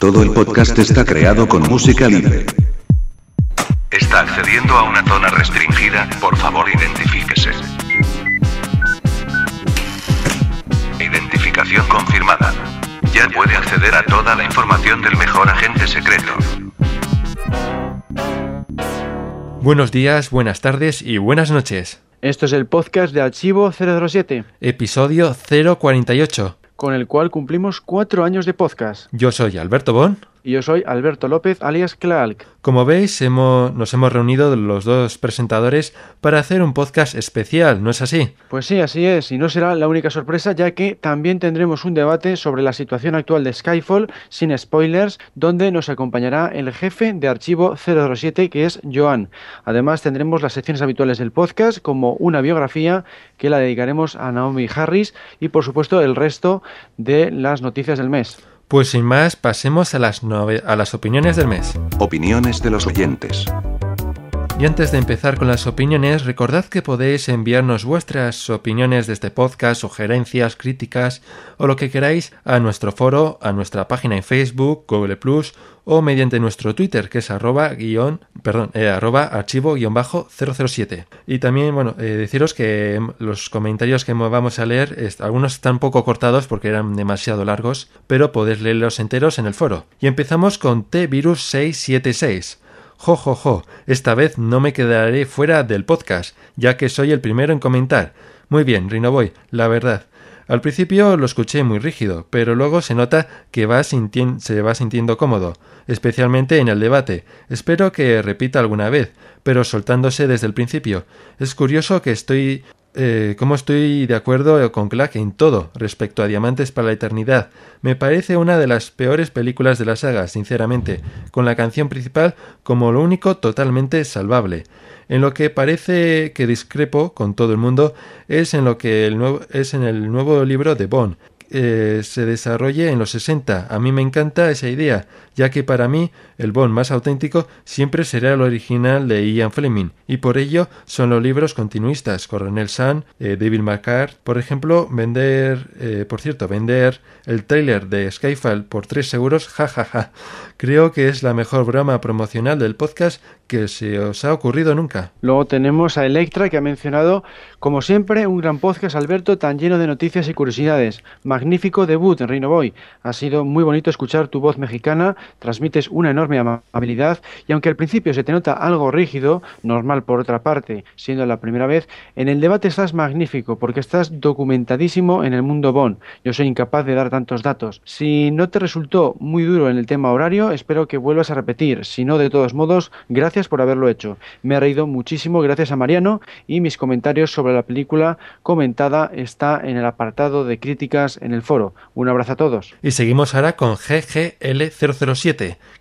Todo el podcast está creado con música libre. Está accediendo a una zona restringida, por favor identifíquese. Identificación confirmada. Ya puede acceder a toda la información del mejor agente secreto. Buenos días, buenas tardes y buenas noches. Esto es el podcast de Archivo 007, Episodio 048. Con el cual cumplimos cuatro años de podcast. Yo soy Alberto Bon. Y yo soy Alberto López, alias Clark. Como veis, hemos- nos hemos reunido los dos presentadores para hacer un podcast especial, ¿no es así? Pues sí, así es, y no será la única sorpresa, ya que también tendremos un debate sobre la situación actual de Skyfall, sin spoilers, donde nos acompañará el jefe de Archivo 007, que es Joan. Además, tendremos las secciones habituales del podcast, como una biografía que la dedicaremos a Naomi Harris, y por supuesto el resto de las noticias del mes. Pues sin más, pasemos a las, a las opiniones del mes. Opiniones de los oyentes. Y antes de empezar con las opiniones, recordad que podéis enviarnos vuestras opiniones de este podcast, sugerencias, críticas o lo que queráis a nuestro foro, a nuestra página en Facebook, Google Plus o mediante nuestro Twitter que es arroba guion, perdón, eh, arroba archivo guion bajo 007. Y también, bueno, eh, deciros que em, los comentarios que vamos a leer, algunos están poco cortados porque eran demasiado largos, pero podéis leerlos enteros en el foro. Y empezamos con T-Virus 676. Jo, jo, jo, esta vez no me quedaré fuera del podcast, ya que soy el primero en comentar. Muy bien, Rinoboy, la verdad. Al principio lo escuché muy rígido, pero luego se nota que se va sintiendo cómodo, especialmente en el debate. Espero que repita alguna vez, pero soltándose desde el principio. Es curioso que estoy eh, cómo estoy de acuerdo con Clark en todo respecto a Diamantes para la Eternidad. Me parece una de las peores películas de la saga, sinceramente, con la canción principal como lo único totalmente salvable. En lo que parece que discrepo con todo el mundo es en lo que el nuevo, es en el nuevo libro de Bond. eh, se desarrolle en los 60. A mí me encanta esa idea, ya que para mí el Bond más auténtico siempre será el original de Ian Fleming, y por ello son los libros continuistas, Coronel Sun, eh, David McCart, por ejemplo, vender, eh, por cierto, vender el trailer de Skyfall por 3 euros, jajaja. Creo que es la mejor broma promocional del podcast que se os ha ocurrido nunca. Luego tenemos a Electra, que ha mencionado, como siempre, un gran podcast, Alberto, tan lleno de noticias y curiosidades. Magnífico debut, Reino Boy. Ha sido muy bonito escuchar tu voz mexicana, transmites una enorme amabilidad y aunque al principio se te nota algo rígido, normal por otra parte, siendo la primera vez, en el debate estás magnífico porque estás documentadísimo en el mundo Bond. Yo soy incapaz de dar tantos datos. Si no te resultó muy duro en el tema horario, espero que vuelvas a repetir. Si no, de todos modos, gracias por haberlo hecho. Me ha reído muchísimo gracias a Mariano y mis comentarios sobre la película comentada está en el apartado de críticas en el foro. Un abrazo a todos. Y seguimos ahora con GGL007,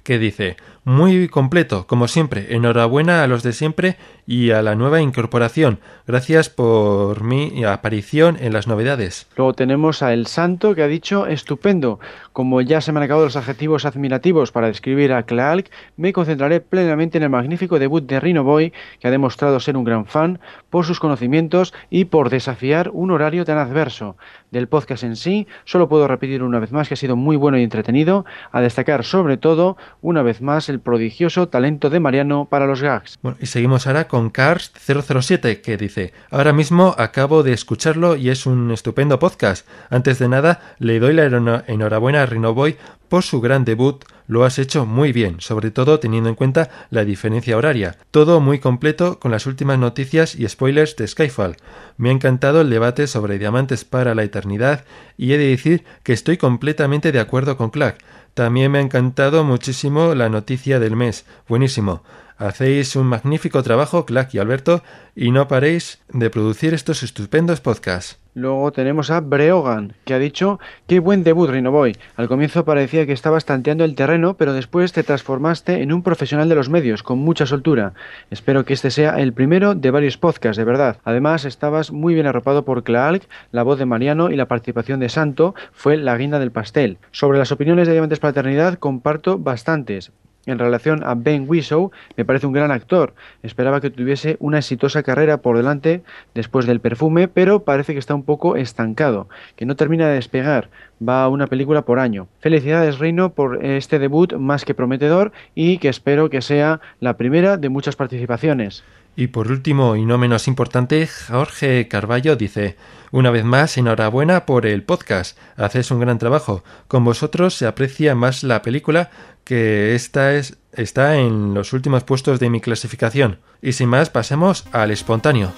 que dice, muy completo, como siempre, enhorabuena a los de siempre y a la nueva incorporación. Gracias por mi aparición en las novedades. Luego tenemos a El Santo que ha dicho estupendo. Como ya se me han acabado los adjetivos admirativos para describir a Clark, me concentraré plenamente en el magnífico debut de Rino Boy, que ha demostrado ser un gran fan por sus conocimientos y por desafiar un horario tan adverso. Del podcast en sí, solo puedo repetir una vez más que ha sido muy bueno y entretenido, a destacar sobre todo, una vez más, el prodigioso talento de Mariano para los gags. Bueno, y seguimos ahora con Cars 007, que dice, ahora mismo acabo de escucharlo y es un estupendo podcast. Antes de nada, le doy la enhora- enhorabuena a Rinoboy por su gran debut. Lo has hecho muy bien, sobre todo teniendo en cuenta la diferencia horaria. Todo muy completo con las últimas noticias y spoilers de Skyfall. Me ha encantado el debate sobre diamantes para la eternidad y he de decir que estoy completamente de acuerdo con Clark. También me ha encantado muchísimo la noticia del mes. Buenísimo. Hacéis un magnífico trabajo, Clark y Alberto, y no paréis de producir estos estupendos podcasts. Luego tenemos a Breogan, que ha dicho, qué buen debut, Rinoboy. Al comienzo parecía que estabas tanteando el terreno, pero después te transformaste en un profesional de los medios, con mucha soltura. Espero que este sea el primero de varios podcasts, de verdad. Además, estabas muy bien arropado por Clark, la voz de Mariano y la participación de Santo fue la guinda del pastel. Sobre las opiniones de Diamantes Eternidad, comparto bastantes. En relación a Ben Whishaw, me parece un gran actor. Esperaba que tuviese una exitosa carrera por delante después del perfume, pero parece que está un poco estancado, que no termina de despegar. Va a una película por año. Felicidades, Reino, por este debut más que prometedor y que espero que sea la primera de muchas participaciones. Y por último, y no menos importante, Jorge Carballo dice, una vez más, enhorabuena por el podcast, haces un gran trabajo. Con vosotros se aprecia más la película que esta es, está en los últimos puestos de mi clasificación. Y sin más, pasemos al espontáneo.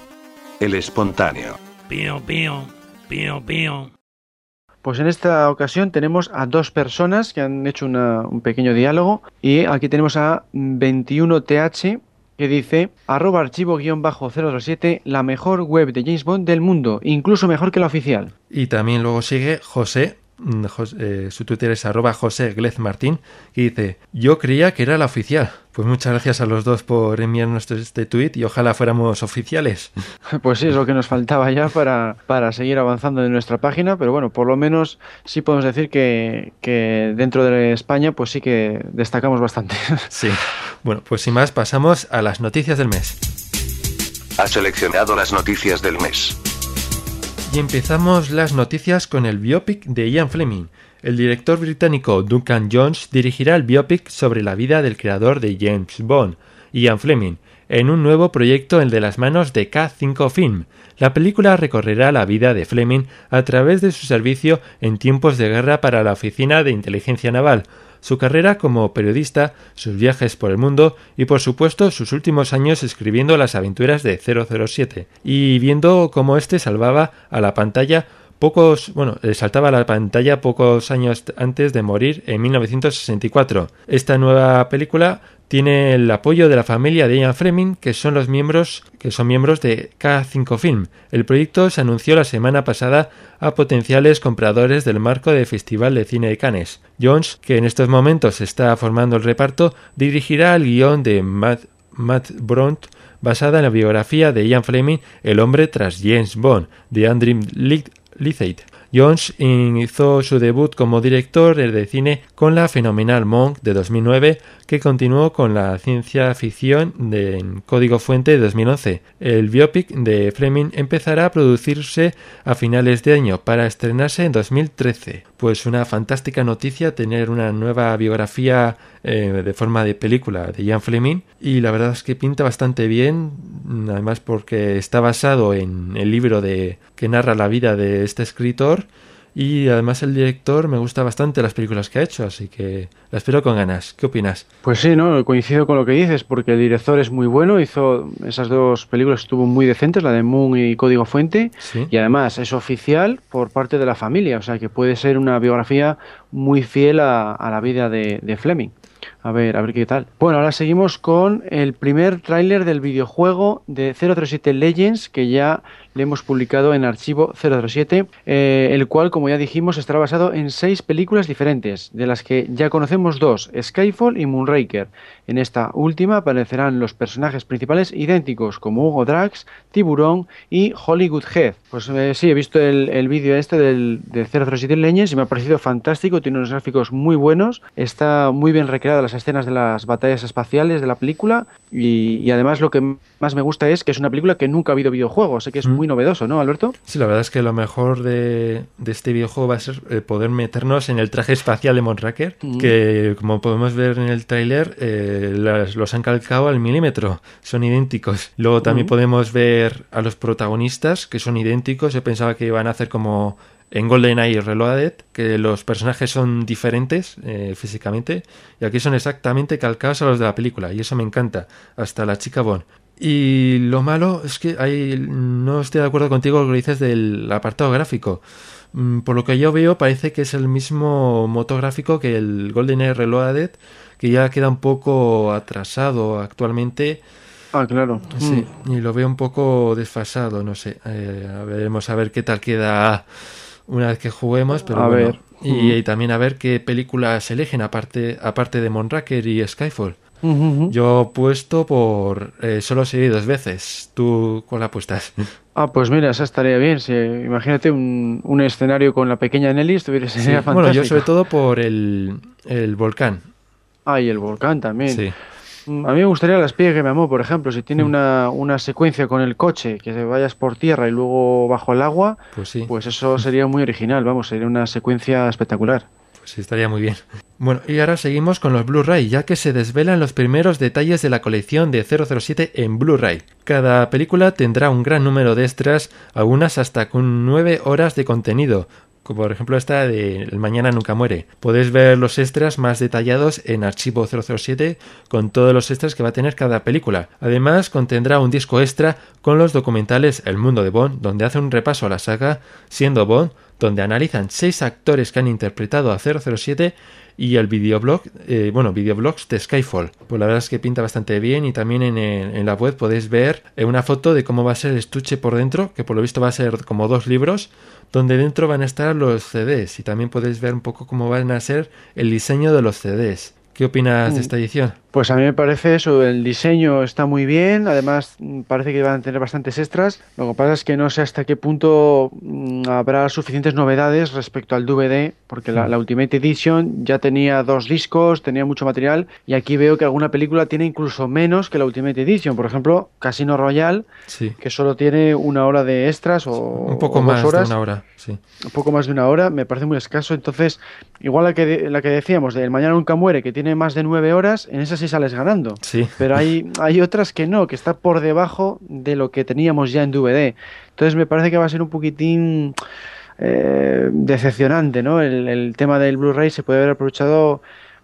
El espontáneo. Pío, pío, pío, pío. Pues en esta ocasión tenemos a dos personas que han hecho un pequeño diálogo y aquí tenemos a 21TH que dice arroba archivo guion bajo 007 la mejor web de James Bond del mundo, incluso mejor que la oficial. Y también luego sigue José, mm, eh, su Twitter es arroba José Glez Martín, que dice, yo creía que era la oficial. Pues muchas gracias a los dos por enviarnos este tweet y ojalá fuéramos oficiales. Pues sí, es lo que nos faltaba ya para, para seguir avanzando en nuestra página, pero bueno, por lo menos sí podemos decir que, que dentro de España pues sí que destacamos bastante. Sí. Bueno, pues sin más pasamos a las noticias del mes. Ha seleccionado las noticias del mes. Y empezamos las noticias con el biopic de Ian Fleming. El director británico Duncan Jones dirigirá el biopic sobre la vida del creador de James Bond, Ian Fleming, en un nuevo proyecto el de las manos de K5 Film. La película recorrerá la vida de Fleming a través de su servicio en tiempos de guerra para la Oficina de Inteligencia Naval, su carrera como periodista, sus viajes por el mundo y por supuesto sus últimos años escribiendo las aventuras de 007 y viendo cómo éste salvaba a la pantalla pocos, bueno, eh, saltaba la pantalla pocos años antes de morir en 1964. Esta nueva película tiene el apoyo de la familia de Ian Fleming, que son los miembros que son miembros de K5 Film. El proyecto se anunció la semana pasada a potenciales compradores del marco del Festival de Cine de Cannes. Jones, que en estos momentos está formando el reparto, dirigirá el guion de Matt, Matt Bront basada en la biografía de Ian Fleming, El hombre tras James Bond, de Andrew Lythate. Jones hizo su debut como director de cine con la fenomenal Monk de 2009, que continuó con la ciencia ficción de Código Fuente de 2011. El biopic de Fleming empezará a producirse a finales de año para estrenarse en 2013. Pues una fantástica noticia tener una nueva biografía eh, de forma de película de Ian Fleming. Y la verdad es que pinta bastante bien, además porque está basado en el libro de que narra la vida de este escritor y además el director me gusta bastante las películas que ha hecho, así que la espero con ganas. ¿Qué opinas? Pues sí, no, coincido con lo que dices, porque el director es muy bueno, hizo esas dos películas estuvo muy decentes, la de Moon y Código Fuente, Sí. y además es oficial por parte de la familia, o sea que puede ser una biografía muy fiel a, a la vida de, de Fleming. A ver, a ver qué tal. Bueno, ahora seguimos con el primer tráiler del videojuego de 007 Legends que ya le hemos publicado en archivo 007, eh, el cual, como ya dijimos, estará basado en seis películas diferentes, de las que ya conocemos dos, Skyfall y Moonraker. En esta última aparecerán los personajes principales idénticos, como Hugo Drax, Tiburón y Hollywood Head. Pues eh, sí, he visto el, el vídeo este del, de 007 Legends y me ha parecido fantástico, tiene unos gráficos muy buenos, está muy bien recreada las escenas de las batallas espaciales de la película y, y además lo que más me gusta es que es una película que nunca ha habido videojuegos, sé que es Mm. Muy novedoso, ¿no, Alberto? Sí, la verdad es que lo mejor de, de este videojuego va a ser eh, poder meternos en el traje espacial de Monraker, Mm. que como podemos ver en el tráiler, eh, las- los han calcado al milímetro, son idénticos. Luego también Mm. podemos ver a los protagonistas, que son idénticos, yo pensaba que iban a hacer como en GoldenEye Reloaded, que los personajes son diferentes eh, físicamente, y aquí son exactamente calcados a los de la película, y eso me encanta, hasta la chica Bond. Y lo malo es que hay, no estoy de acuerdo contigo con lo que dices del apartado gráfico. Mm, Por lo que yo veo, parece que es el mismo motográfico que el GoldenEye Reloaded, que ya queda un poco atrasado actualmente. Ah, claro. Sí, Mm. y lo veo un poco desfasado, no sé. Eh, a veremos a ver qué tal queda una vez que juguemos, pero A bueno. ver. Y, Mm. y también a ver qué películas eligen aparte, aparte de Monraker y Skyfall. Mm, mm, mm. Yo apuesto por eh, solo seguí dos veces. ¿Tú cuál apuestas? Ah, pues mira, esa estaría bien. Si, imagínate un, un escenario con la pequeña Nelly, estuviera Sí, sería Bueno, yo fantástico. sobre todo por el, el volcán. Ah, y el volcán también. Sí. Mm, A mí me gustaría la espía que me amó, por ejemplo, si Mm. tiene una, una secuencia con el coche, que vayas por tierra y luego bajo el agua, Pues sí. pues eso sería muy original, vamos, sería una secuencia espectacular. Estaría muy bien. Bueno, y ahora seguimos con los Blu-ray, ya que se desvelan los primeros detalles de la colección de 007 en Blu-ray. Cada película tendrá un gran número de extras, algunas hasta con 9 horas de contenido, como por ejemplo esta de El Mañana Nunca Muere. Podéis ver los extras más detallados en Archivo 007 con todos los extras que va a tener cada película. Además, contendrá un disco extra con los documentales El Mundo de Bond, donde hace un repaso a la saga, siendo Bond, donde analizan seis actores que han interpretado a 007 y el videoblog, eh, bueno, videoblogs de Skyfall. Pues la verdad es que pinta bastante bien y también en, el- en la web podéis ver eh, una foto de cómo va a ser el estuche por dentro, que por lo visto va a ser como dos libros, donde dentro van a estar los CDs y también podéis ver un poco cómo van a ser el diseño de los CDs. ¿Qué opinas de esta edición? Pues a mí me parece eso, el diseño está muy bien, además mm, parece que van a tener bastantes extras. Lo que pasa es que no sé hasta qué punto mm, habrá suficientes novedades respecto al DVD, porque la, la Ultimate Edition ya tenía dos discos, tenía mucho material, y aquí veo que alguna película tiene incluso menos que la Ultimate Edition. Por ejemplo, Casino Royale, Sí, que solo tiene una hora de extras o, un poco o más de una hora. Sí. un poco más de una hora, me parece muy escaso. Entonces, igual la que, de- la que decíamos de El Mañana Nunca Muere, que tiene más de nueve horas, en esa sí sales ganando. Sí. Pero hay, hay otras que no, que está por debajo de lo que teníamos ya en DVD. Entonces, me parece que va a ser un poquitín eh, decepcionante, ¿no? El, el tema del Blu-ray se puede haber aprovechado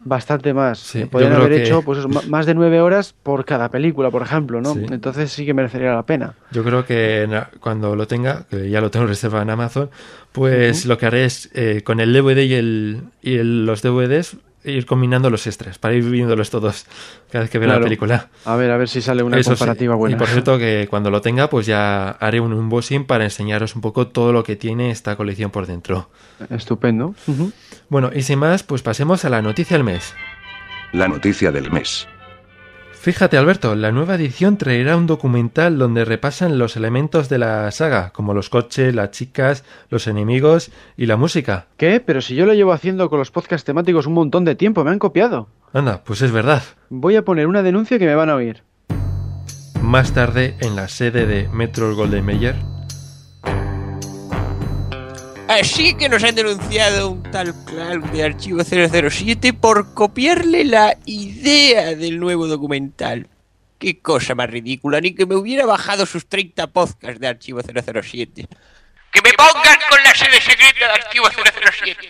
bastante más. Sí, Se Podrían haber que- hecho pues, más de nueve horas por cada película, por ejemplo, ¿no? Sí. Entonces sí que merecería la pena. Yo creo que cuando lo tenga, que ya lo tengo reservado en Amazon, pues lo que haré es eh, con el DVD y, el, y el- los DVDs ir combinando los extras para ir viéndolos todos cada vez que vea la película. A ver, a ver si sale una Eso sí. comparativa buena. Y por cierto que cuando lo tenga pues ya haré un unboxing para enseñaros un poco todo lo que tiene esta colección por dentro. Estupendo. Bueno, y sin más, pues pasemos a la noticia del mes. La noticia del mes. Fíjate, Alberto, la nueva edición traerá un documental donde repasan los elementos de la saga, como los coches, las chicas, los enemigos y la música. ¿Qué? Pero si yo lo llevo haciendo con los podcasts temáticos un montón de tiempo, me han copiado. Anda, pues es verdad. Voy a poner una denuncia que me van a oír. Más tarde, en la sede de Metro Golden Mayer, Así que nos han denunciado un tal Clark de Archivo 007 por copiarle la idea del nuevo documental. Qué cosa más ridícula, ni que me hubiera bajado sus 30 podcasts de Archivo 007. ¡Que me pongan con la sede secreta de Archivo 007!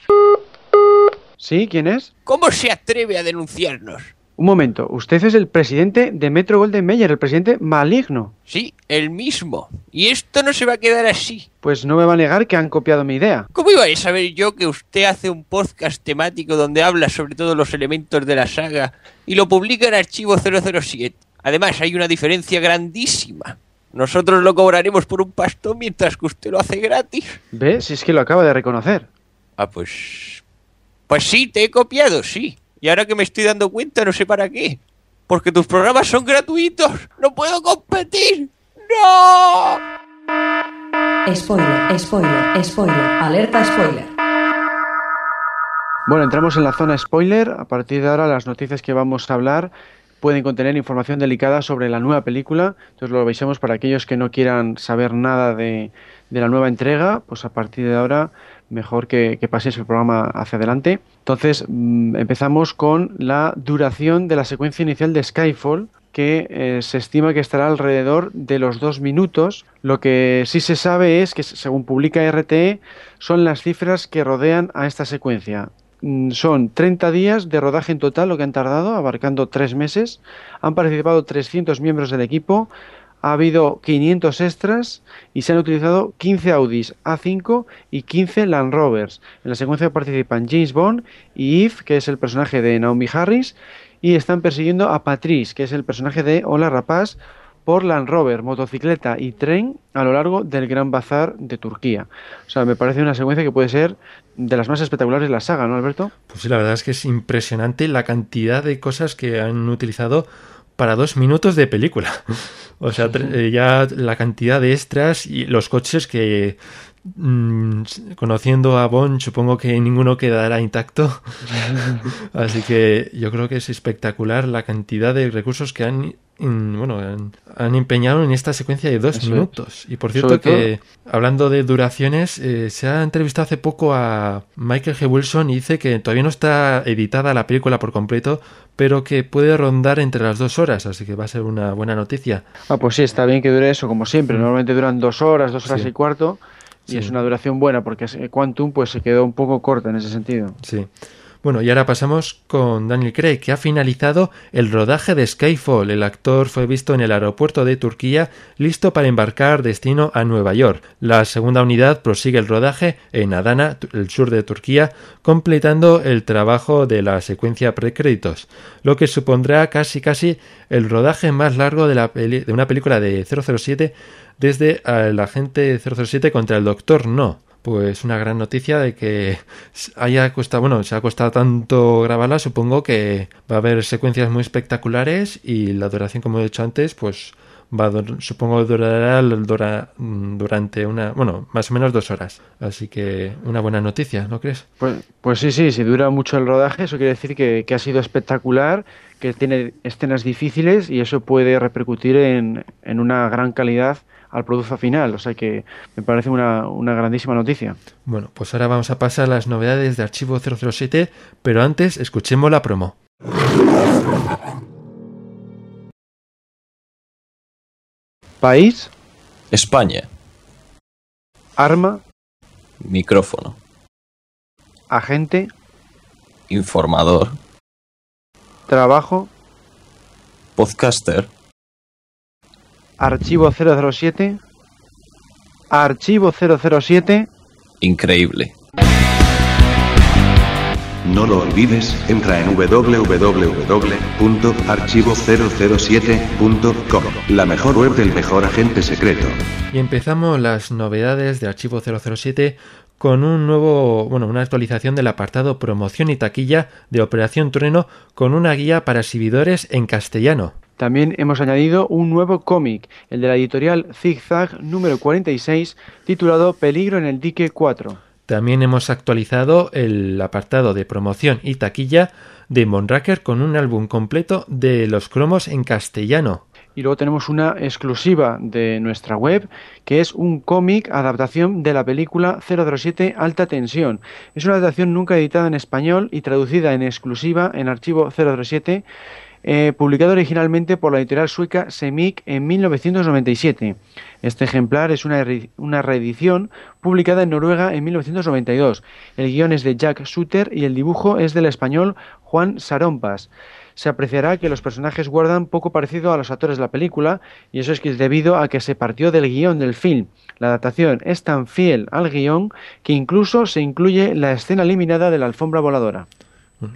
¿Sí? ¿Quién es? ¿Cómo se atreve a denunciarnos? Un momento, usted es el presidente de Metro Golden Mayer, el presidente maligno. Sí, el mismo. Y esto no se va a quedar así. Pues no me va a negar que han copiado mi idea. ¿Cómo iba a saber yo que usted hace un podcast temático donde habla sobre todos los elementos de la saga y lo publica en Archivo 007? Además, hay una diferencia grandísima. Nosotros lo cobraremos por un pastón mientras que usted lo hace gratis. ¿Ve? Si es que lo acaba de reconocer. Ah, pues... Pues sí, te he copiado, sí. Y ahora que me estoy dando cuenta, no sé para qué. Porque tus programas son gratuitos. No puedo competir. ¡No! Spoiler, spoiler, spoiler, alerta spoiler. Bueno, entramos en la zona spoiler. A partir de ahora las noticias que vamos a hablar pueden contener información delicada sobre la nueva película. Entonces lo avisamos para aquellos que no quieran saber nada de, de la nueva entrega, pues a partir de ahora mejor que, que paséis el programa hacia adelante. Entonces mm, empezamos con la duración de la secuencia inicial de Skyfall, que eh, se estima que estará alrededor de los dos minutos. Lo que sí se sabe es que, según publica RTE, son las cifras que rodean a esta secuencia. Mm, Son 30 días de rodaje en total lo que han tardado, abarcando tres meses. Han participado 300 miembros del equipo. Ha habido 500 extras y se han utilizado 15 Audis A5 y 15 Land Rovers. En la secuencia participan James Bond y Eve, que es el personaje de Naomi Harris, y están persiguiendo a Patrice, que es el personaje de Hola Rapaz, por Land Rover, motocicleta y tren a lo largo del Gran Bazar de Turquía. O sea, me parece una secuencia que puede ser de las más espectaculares de la saga, ¿no, Alberto? pues sí, la verdad es que es impresionante la cantidad de cosas que han utilizado para dos minutos de película. O sea, eh, ya la cantidad de extras y los coches que mm, conociendo a Bond, supongo que ninguno quedará intacto. Así que yo creo que es espectacular la cantidad de recursos que han bueno, han, han empeñado en esta secuencia de dos Eso es. minutos. Y por cierto que, hablando de duraciones, eh, se ha entrevistado hace poco a Michael G. Wilson y dice que todavía no está editada la película por completo, pero que puede rondar entre las dos horas, así que va a ser una buena noticia. Ah, pues sí, está bien que dure eso, como siempre. Normalmente duran dos horas, dos horas Sí. y cuarto. Y es una duración buena, porque Quantum pues se quedó un poco corta en ese sentido. Sí. Bueno, y ahora pasamos con Daniel Craig, que ha finalizado el rodaje de Skyfall. El actor fue visto en el aeropuerto de Turquía, listo para embarcar destino a Nueva York. La segunda unidad prosigue el rodaje en Adana, el sur de Turquía, completando el trabajo de la secuencia precréditos, lo que supondrá casi casi el rodaje más largo de, la de una película de 007 desde el agente 007 contra el Doctor No. Pues una gran noticia de que haya costado, bueno, se ha costado tanto grabarla, supongo que va a haber secuencias muy espectaculares y la duración, como he dicho antes, pues va a supongo durará mm, durante una, bueno, más o menos dos horas. Así que una buena noticia, ¿no crees? Pues, pues sí, sí, si dura mucho el rodaje, eso quiere decir que, que ha sido espectacular, que tiene escenas difíciles y eso puede repercutir en, en una gran calidad al producto final. O sea que me parece una, una grandísima noticia. Bueno, pues ahora vamos a pasar a las novedades de Archivo 007, pero antes escuchemos la promo. País, España. arma, Micrófono. agente, Informador. trabajo, Podcaster. Archivo 007, archivo 007, Increíble. No lo olvides, entra en www.archivo007.com, la mejor web del mejor agente secreto. Y empezamos las novedades de Archivo 007 con un nuevo, bueno, una actualización del apartado promoción y taquilla de Operación Trueno con una guía para exhibidores en castellano. También hemos añadido un nuevo cómic, el de la editorial Zigzag número 46, titulado Peligro en el dique 4. También hemos actualizado el apartado de promoción y taquilla de Monraker con un álbum completo de los cromos en castellano. Y luego tenemos una exclusiva de nuestra web, que es un cómic adaptación de la película 007 Alta Tensión. Es una adaptación nunca editada en español y traducida en exclusiva en archivo 007, eh, publicado originalmente por la editorial sueca Semik en 1997. Este ejemplar es una, re- una reedición publicada en Noruega en 1992. El guion es de Jack Suter y el dibujo es del español Juan Sarompas se apreciará que los personajes guardan poco parecido a los actores de la película, y eso es debido a que se partió del guion del film. La adaptación es tan fiel al guion que incluso se incluye la escena eliminada de la alfombra voladora.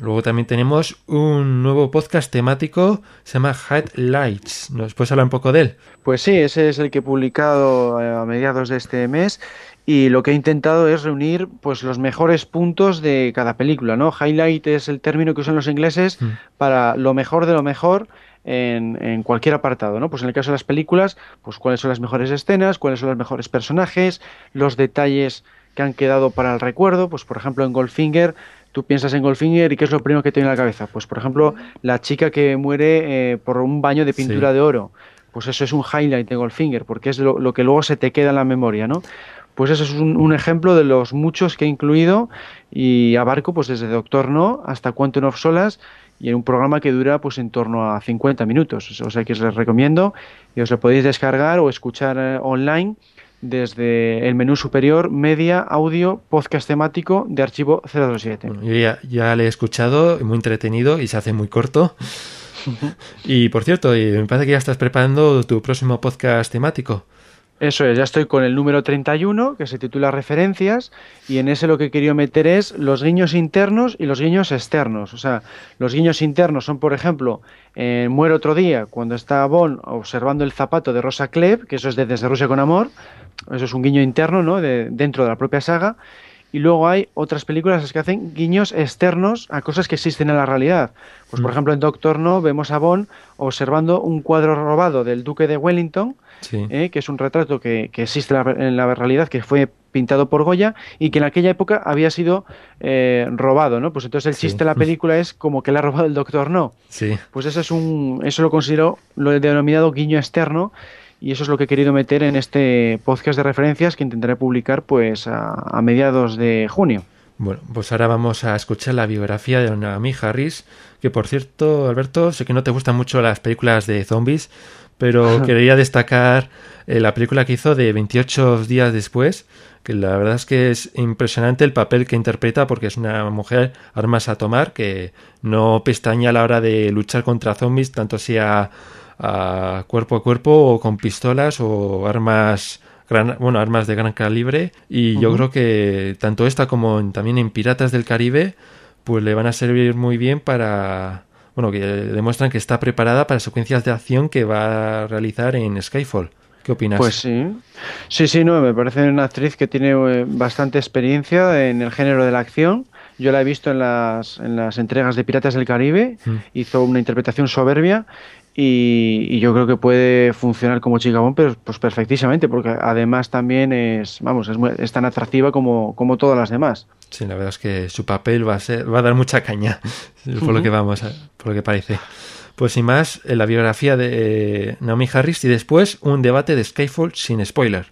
Luego también tenemos un nuevo podcast temático, se llama Headlights. ¿Nos puedes hablar un poco de él? Pues sí, ese es el que he publicado eh, a mediados de este mes y lo que he intentado es reunir pues los mejores puntos de cada película, ¿no? Highlight es el término que usan los ingleses Mm. para lo mejor de lo mejor en, en cualquier apartado, ¿no? Pues en el caso de las películas, pues cuáles son las mejores escenas, cuáles son los mejores personajes, los detalles que han quedado para el recuerdo, pues por ejemplo en Goldfinger, tú piensas en Goldfinger y qué es lo primero que te viene a la cabeza, pues por ejemplo la chica que muere eh, por un baño de pintura Sí. de oro, pues eso es un highlight de Goldfinger, porque es lo, lo que luego se te queda en la memoria, ¿no? Pues eso es un, un ejemplo de los muchos que he incluido y abarco pues desde Doctor No hasta Quantum of Solas y en un programa que dura pues en torno a 50 minutos. O sea que os les recomiendo y os lo podéis descargar o escuchar eh, online desde el menú superior Media, Audio, Podcast temático de archivo 007. Bueno, yo ya, ya le he escuchado, muy entretenido y se hace muy corto. y por cierto, me parece que ya estás preparando tu próximo podcast temático. Eso es, ya estoy con el número 31, que se titula Referencias, y en ese lo que querido meter es los guiños internos y los guiños externos. O sea, los guiños internos son, por ejemplo, en Muere otro día, cuando está Bond observando el zapato de Rosa Klebb, que eso es de Desde Rusia con Amor, eso es un guiño interno, ¿no?, de, dentro de la propia saga. y luego hay otras películas que hacen guiños externos a cosas que existen en la realidad. Pues por Mm. ejemplo en Doctor No vemos a Bond observando un cuadro robado del duque de Wellington, Sí. eh, que es un retrato que, que existe en la- en la realidad, que fue pintado por Goya y que en aquella época había sido eh, robado, ¿no? Pues entonces el Sí. chiste de la película es como que le ha robado el Doctor No. Sí. Pues eso es un, eso lo considero lo he denominado guiño externo y eso es lo que he querido meter en este podcast de referencias que intentaré publicar pues a, a mediados de junio. Bueno, pues ahora vamos a escuchar la biografía de Naomi Harris, que por cierto, Alberto, sé que no te gustan mucho las películas de zombies, pero quería destacar eh, la película que hizo de 28 días después, que la verdad es que es impresionante el papel que interpreta porque es una mujer armas a tomar que no pestaña a la hora de luchar contra zombies, tanto sea a cuerpo a cuerpo o con pistolas o armas gran, bueno, armas de gran calibre. Y yo creo que tanto esta como en- también en Piratas del Caribe pues le van a servir muy bien para bueno, que demuestran que está preparada para secuencias de acción que va a realizar en Skyfall. ¿Qué opinas? Pues sí, sí, sí, no, me parece una actriz que tiene eh, bastante experiencia en el género de la acción. Yo la he visto en las, en las entregas de Piratas del Caribe, Mm. hizo una interpretación soberbia y, y yo creo que puede funcionar como chica Bond, pero pues perfectísimamente, porque además también es, vamos, es, muy- es tan atractiva como, como todas las demás. Sí, la verdad es que su papel va a ser, va a dar mucha caña, por lo que vamos, a- por lo que parece. Pues sin más, la biografía de eh, Naomi Harris y después un debate de Skyfall sin spoiler.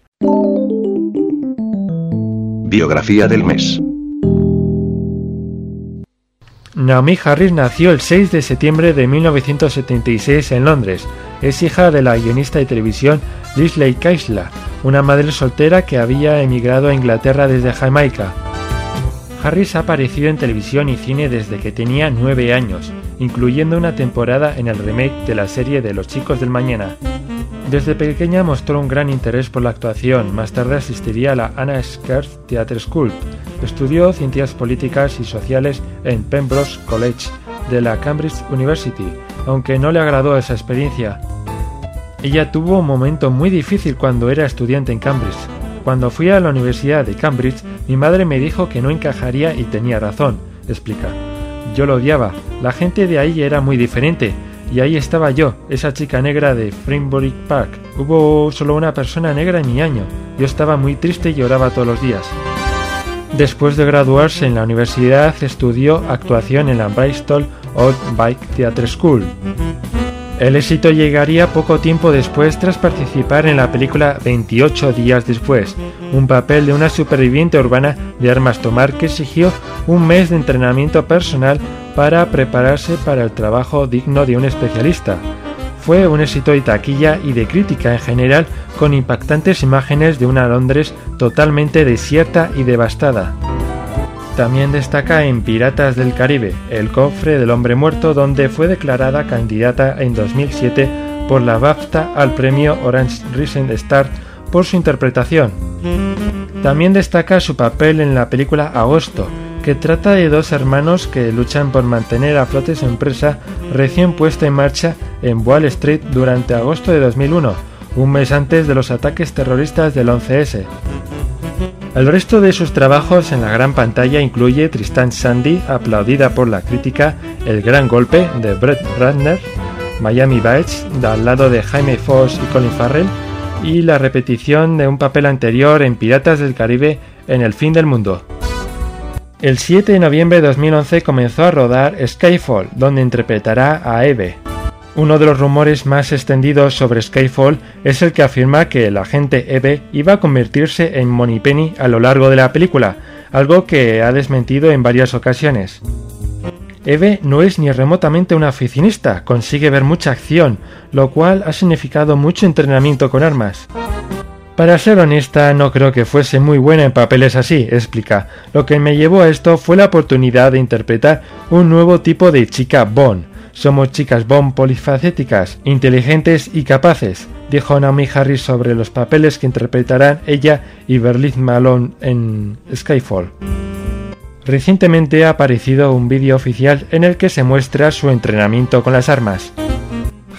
Biografía del mes. Naomi Harris nació el 6 de septiembre de 1976 en Londres. Es hija de la guionista de televisión Leslie Keisler, una madre soltera que había emigrado a Inglaterra desde Jamaica. Harris ha aparecido en televisión y cine desde que tenía 9 años, incluyendo una temporada en el remake de la serie de Los chicos del mañana. Desde pequeña mostró un gran interés por la actuación. Más tarde asistiría a la Anna Scarth Theatre School. Estudió ciencias políticas y sociales en Pembroke College de la Cambridge University, aunque no le agradó esa experiencia. Ella tuvo un momento muy difícil cuando era estudiante en Cambridge. Cuando fui a la Universidad de Cambridge, mi madre me dijo que no encajaría y tenía razón, explica. Yo lo odiaba, la gente de ahí era muy diferente, y ahí estaba yo, esa chica negra de Frimbury Park. Hubo solo una persona negra en mi año. Yo estaba muy triste y lloraba todos los días. Después de graduarse en la universidad, estudió actuación en la Bristol Old Bike Theatre School. El éxito llegaría poco tiempo después tras participar en la película 28 días después, un papel de una superviviente urbana de armas tomar que exigió un mes de entrenamiento personal para prepararse para el trabajo digno de un especialista. Fue un éxito de taquilla y de crítica en general, con impactantes imágenes de una Londres totalmente desierta y devastada. También destaca en Piratas del Caribe, El cofre del hombre muerto, donde fue declarada candidata en 2007 por la BAFTA al premio Orange Rising Star por su interpretación. También destaca su papel en la película Agosto, que trata de dos hermanos que luchan por mantener a flote su empresa recién puesta en marcha en Wall Street durante agosto de 2001, un mes antes de los ataques terroristas del 11S. El resto de sus trabajos en la gran pantalla incluye Tristan Sandy, aplaudida por la crítica, El Gran Golpe de Brett Ratner, Miami Vice, al lado de Jaime Foss y Colin Farrell, y la repetición de un papel anterior en Piratas del Caribe en El Fin del Mundo. El 7 de noviembre de 2011 comenzó a rodar Skyfall, donde interpretará a Eve. Uno de los rumores más extendidos sobre Skyfall es el que afirma que el agente Eve iba a convertirse en Moneypenny a lo largo de la película, algo que ha desmentido en varias ocasiones. Eve no es ni remotamente una oficinista, consigue ver mucha acción, lo cual ha significado mucho entrenamiento con armas. Para ser honesta, no creo que fuese muy buena en papeles así, explica. Lo que me llevó a esto fue la oportunidad de interpretar un nuevo tipo de chica Bond. Somos chicas Bond polifacéticas, inteligentes y capaces, dijo Naomi Harris sobre los papeles que interpretarán ella y Berlitz Malone en Skyfall. Recientemente ha aparecido un vídeo oficial en el que se muestra su entrenamiento con las armas.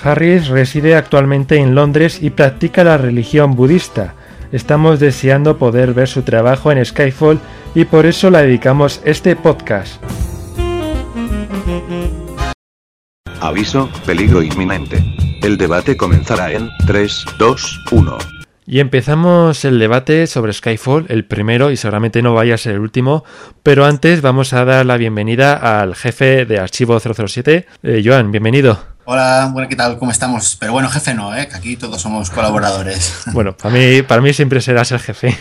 Harris reside actualmente en Londres y practica la religión budista. Estamos deseando poder ver su trabajo en Skyfall y por eso le dedicamos este podcast. Aviso, peligro inminente. El debate comenzará en 3, 2, 1. Y empezamos el debate sobre Skyfall, el primero y seguramente no vaya a ser el último, pero antes vamos a dar la bienvenida al jefe de Archivo 007, eh, Joan, bienvenido. Hola, bueno, ¿qué tal? ¿Cómo estamos? Pero bueno, jefe no, ¿eh? que aquí todos somos colaboradores. Bueno, para mí, para mí siempre serás el jefe.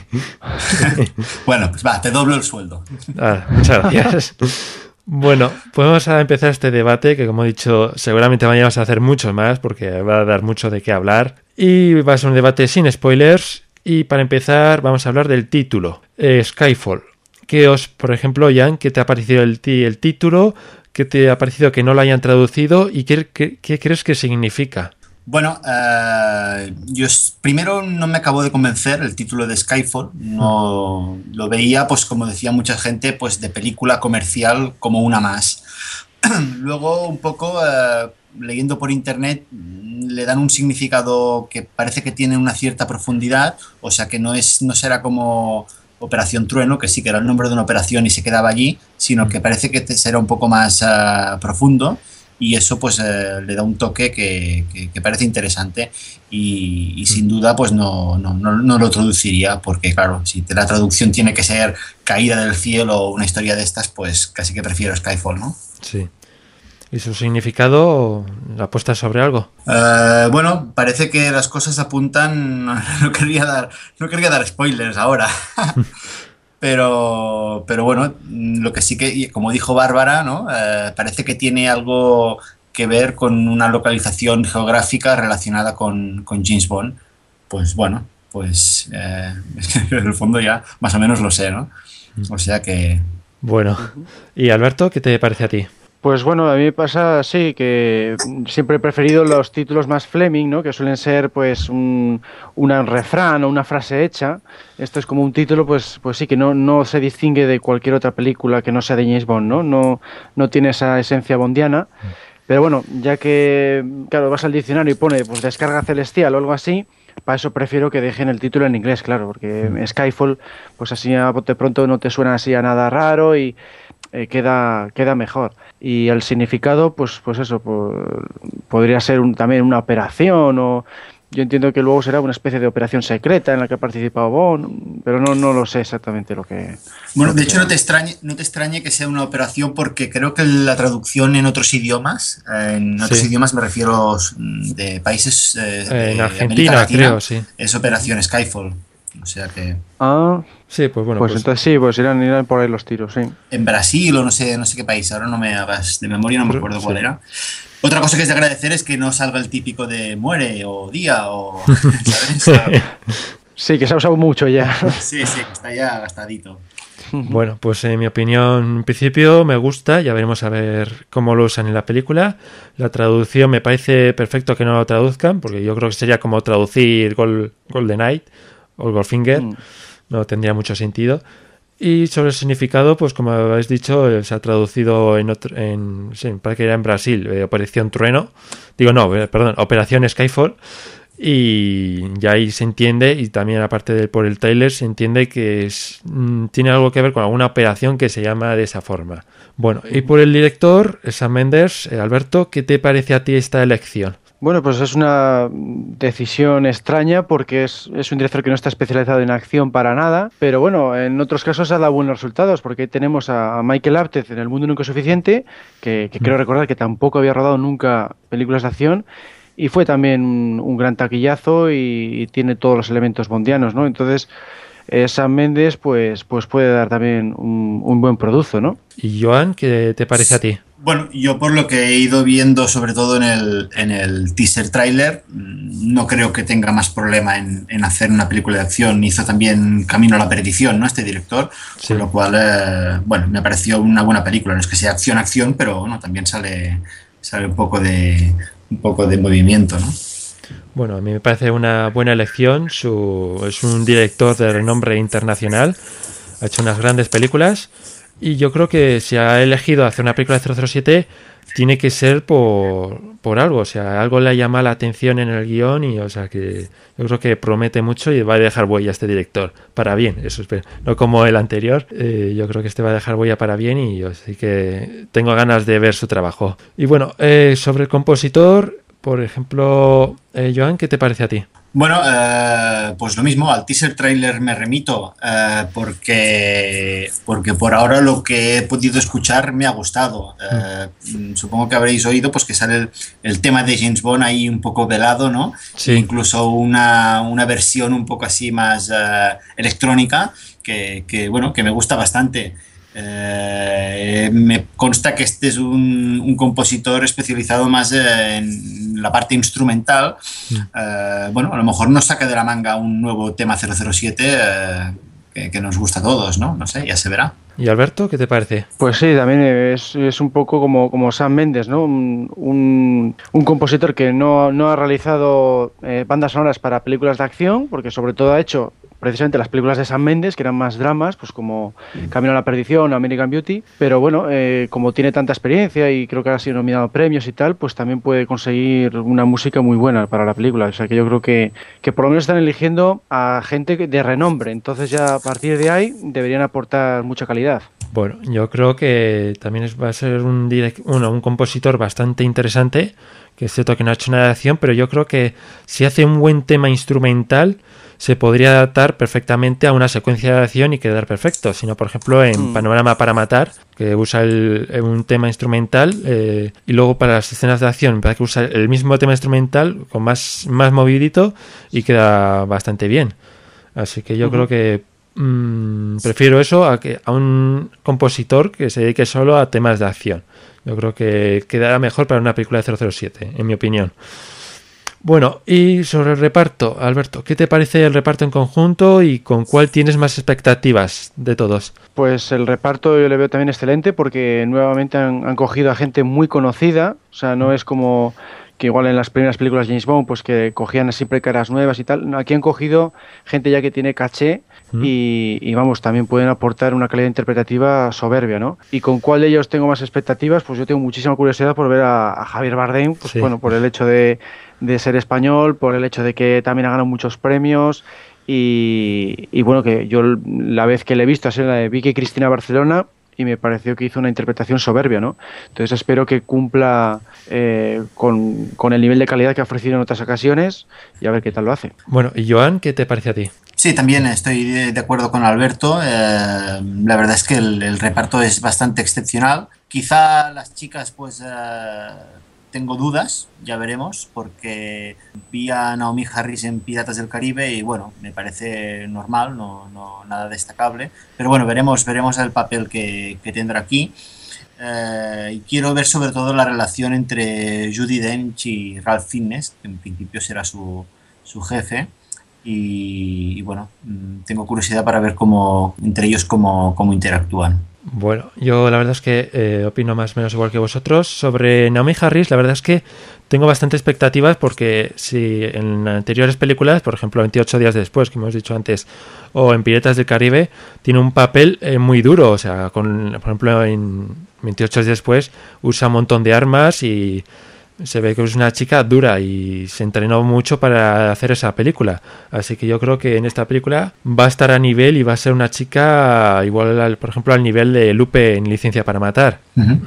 bueno, pues va, te doblo el sueldo. Ah, muchas gracias. Bueno, pues vamos a empezar este debate que, como he dicho, seguramente vayamos a hacer mucho más porque va a dar mucho de qué hablar. Y va a ser un debate sin spoilers. Y para empezar, vamos a hablar del título, eh, Skyfall. ¿Qué os, por ejemplo, Jan, qué te ha parecido el, el título? ¿Qué te ha parecido que no lo hayan traducido? ¿Y qué, qué- qué crees que significa? Bueno, eh, yo primero no me acabó de convencer el título de Skyfall. No lo veía, pues como decía mucha gente, pues de película comercial como una más. Luego, un poco eh, leyendo por internet, mm, le dan un significado que parece que tiene una cierta profundidad, o sea que no es, no será como Operación Trueno, que sí que era el nombre de una operación y se quedaba allí, sino que parece que será un poco más ah, profundo y eso pues eh, le da un toque que, que- que parece interesante y, y sin duda pues no, no, no- no lo traduciría porque claro, si la traducción tiene que ser caída del cielo o una historia de estas, pues casi que prefiero Skyfall, ¿no? Sí. ¿Y su significado? ¿La apuesta sobre algo? Eh, bueno, parece que las cosas apuntan. No quería dar, no quería dar spoilers ahora. pero, pero bueno, lo que sí que, y como dijo Bárbara, ¿no? Eh, parece que tiene algo que ver con una localización geográfica relacionada con, con James Bond. Pues bueno, pues eh, en el fondo ya más o menos lo sé, ¿no? O sea que. Bueno. ¿Y Alberto, qué te parece a ti? Pues bueno, a mí me pasa así, que siempre he preferido los títulos más Fleming, ¿no? Que suelen ser pues un, refrán o una frase hecha. Esto es como un título, pues, pues sí, que no, no se distingue de cualquier otra película que no sea de James Bond, ¿no? No, no tiene esa esencia bondiana. Pero bueno, ya que, claro, vas al diccionario y pone pues descarga celestial o algo así, para eso prefiero que dejen el título en inglés, claro, porque Skyfall, pues así a pronto no te suena así a nada raro y eh, queda, queda mejor. Y el significado, pues, pues eso, po- podría ser un- también una operación o yo entiendo que luego será una especie de operación secreta en la que ha participado Bond, pero no, no lo sé exactamente lo que... Bueno, de hecho no te extrañe, no te extrañe que sea una operación porque creo que la traducción en otros idiomas, eh, en otros Sí. idiomas me refiero mm, de países eh, de en América Argentina, Latina, creo, sí. es Operación Skyfall. O sea que Ah, Sí, pues bueno. pues, pues- entonces sí, pues irán, irán por ahí los tiros, sí. en Brasil o no sé, no sé qué país, ahora no me hagas de memoria, no me Pero- acuerdo sí. cuál era. Otra cosa que es de agradecer es que no salga el típico de muere o día o... ¿sabes? Sí, que se ha usado mucho ya. sí, sí, que está ya gastadito. Bueno, pues en mi opinión, en principio me gusta, ya veremos a ver cómo lo usan en la película. La traducción me parece perfecto que no lo traduzcan, porque yo creo que sería como traducir Gol, Golden Knight Goldfinger, Mm. no tendría mucho sentido. Y sobre el significado, pues como habéis dicho, eh, se ha traducido en otro, en, sí, parece que era en Brasil, eh, Operación Trueno, digo no, eh, perdón, Operación Skyfall, y ya ahí se entiende, y también aparte del por el trailer, se entiende que es, mm, tiene algo que ver con alguna operación que se llama de esa forma. Bueno, y por el director, Sam Mendes, eh, Alberto, ¿qué te parece a ti esta elección? Bueno, pues es una decisión extraña porque es, es un director que no está especializado en acción para nada, pero bueno, en otros casos ha dado buenos resultados porque tenemos a, a Michael Apted en El Mundo Nunca es Suficiente, que, que creo recordar que tampoco había rodado nunca películas de acción y fue también un, un gran taquillazo y, y tiene todos los elementos bondianos, ¿no? Entonces, eh, Sam Mendes pues, pues puede dar también un, un buen producto, ¿no? Y Joan, ¿qué te parece a ti? Bueno, yo por lo que he ido viendo, sobre todo en el, en el teaser trailer, mm, no creo que tenga más problema en, en hacer una película de acción. Hizo también Camino a la Perdición, ¿no? Este director, Sí. con lo cual, eh, bueno, me pareció una buena película. No es que sea acción, acción, pero bueno, también sale, sale un poco de un poco de movimiento, ¿no? Bueno, a mí me parece una buena elección. Su, es un director de renombre internacional. Ha hecho unas grandes películas. Y yo creo que si ha elegido hacer una película de 007, tiene que ser por, por algo, o sea, algo le llama la atención en el guion y, o sea, que yo creo que promete mucho y va a dejar huella este director, para bien, eso espero, no como el anterior, eh, yo creo que este va a dejar huella para bien y yo sí que tengo ganas de ver su trabajo. Y bueno, eh, sobre el compositor, por ejemplo, eh, Joan, ¿qué te parece a ti? Bueno, eh, pues lo mismo, al teaser trailer me remito eh, porque, porque por ahora lo que he podido escuchar me ha gustado. Eh, Supongo que habréis oído pues que sale el, el, tema de James Bond ahí un poco velado, ¿no? Sí. Incluso una, una versión un poco así más electrónica que, que, bueno, que me gusta bastante. Eh, me consta que este es un, un compositor especializado más en la parte instrumental. Mm. Eh, bueno, a lo mejor nos saca de la manga un nuevo tema 007 eh, que, que, nos gusta a todos, ¿no? No sé, ya se verá. ¿Y Alberto, qué te parece? Pues sí, también es, es un poco como, como Sam Mendes, ¿no? Un, un, un compositor que no, no ha realizado eh, bandas sonoras para películas de acción, porque sobre todo ha hecho precisamente las películas de Sam Mendes, que eran más dramas, pues como Camino a la Perdición, American Beauty, pero bueno, eh, como tiene tanta experiencia y creo que ha sido nominado a premios y tal, pues también puede conseguir una música muy buena para la película. O sea que yo creo que, que por lo menos están eligiendo a gente de renombre, entonces ya a partir de ahí deberían aportar mucha calidad. Bueno, yo creo que también es, va a ser un, direct, uno, un compositor bastante interesante, que es cierto que no ha hecho nada de acción, pero yo creo que si hace un buen tema instrumental, se podría adaptar perfectamente a una secuencia de acción y quedar perfecto. Sino, por ejemplo, en mm. Panorama para Matar, que usa el, un tema instrumental eh, y luego para las escenas de acción, para que usa el mismo tema instrumental con más, más movidito y queda bastante bien. Así que yo uh -huh. creo que mmm, prefiero eso a, que, a un compositor que se dedique solo a temas de acción. Yo creo que quedará mejor para una película de 007, en mi opinión. Bueno, y sobre el reparto, Alberto, ¿qué te parece el reparto en conjunto y con cuál tienes más expectativas de todos? Pues el reparto yo le veo también excelente porque nuevamente han, han cogido a gente muy conocida, o sea, no es como que igual en las primeras películas de James Bond, pues que cogían siempre caras nuevas y tal. Aquí han cogido gente ya que tiene caché mm. y, y, vamos, también pueden aportar una calidad interpretativa soberbia, ¿no? Y con cuál de ellos tengo más expectativas, pues yo tengo muchísima curiosidad por ver a, a Javier Bardem, pues sí. bueno, por el hecho de, de, ser español, por el hecho de que también ha ganado muchos premios. Y, y bueno, que yo la vez que le he visto ha sido la de Vicky Cristina Barcelona, y me pareció que hizo una interpretación soberbia, ¿no? Entonces espero que cumpla eh, con, con, el nivel de calidad que ha ofrecido en otras ocasiones y a ver qué tal lo hace. Bueno, y Joan, ¿qué te parece a ti? Sí, también estoy de acuerdo con Alberto. Eh, la verdad es que el, el, reparto es bastante excepcional. Quizá las chicas, pues, eh, tengo dudas, ya veremos, porque vi a Naomi Harris en Piratas del Caribe y bueno, me parece normal, no, no nada destacable, pero bueno, veremos, veremos el papel que, que tendrá aquí. Eh, y quiero ver sobre todo la relación entre Judy Dench y Ralph Fiennes, que en principio será su, su jefe. Y, bueno, mm, tengo curiosidad para ver cómo entre ellos cómo, cómo interactúan. Bueno, yo la verdad es que eh, opino más o menos igual que vosotros. Sobre Naomi Harris, la verdad es que tengo bastantes expectativas porque si en anteriores películas, por ejemplo 28 días después, que hemos dicho antes, o en Piratas del Caribe, tiene un papel eh, muy duro. O sea, con, por ejemplo en 28 días después usa un montón de armas y se ve que es una chica dura y se entrenó mucho para hacer esa película. Así que yo creo que en esta película va a estar a nivel y va a ser una chica igual, al, por ejemplo, al nivel de Lupe en Licencia para Matar. Uh -huh.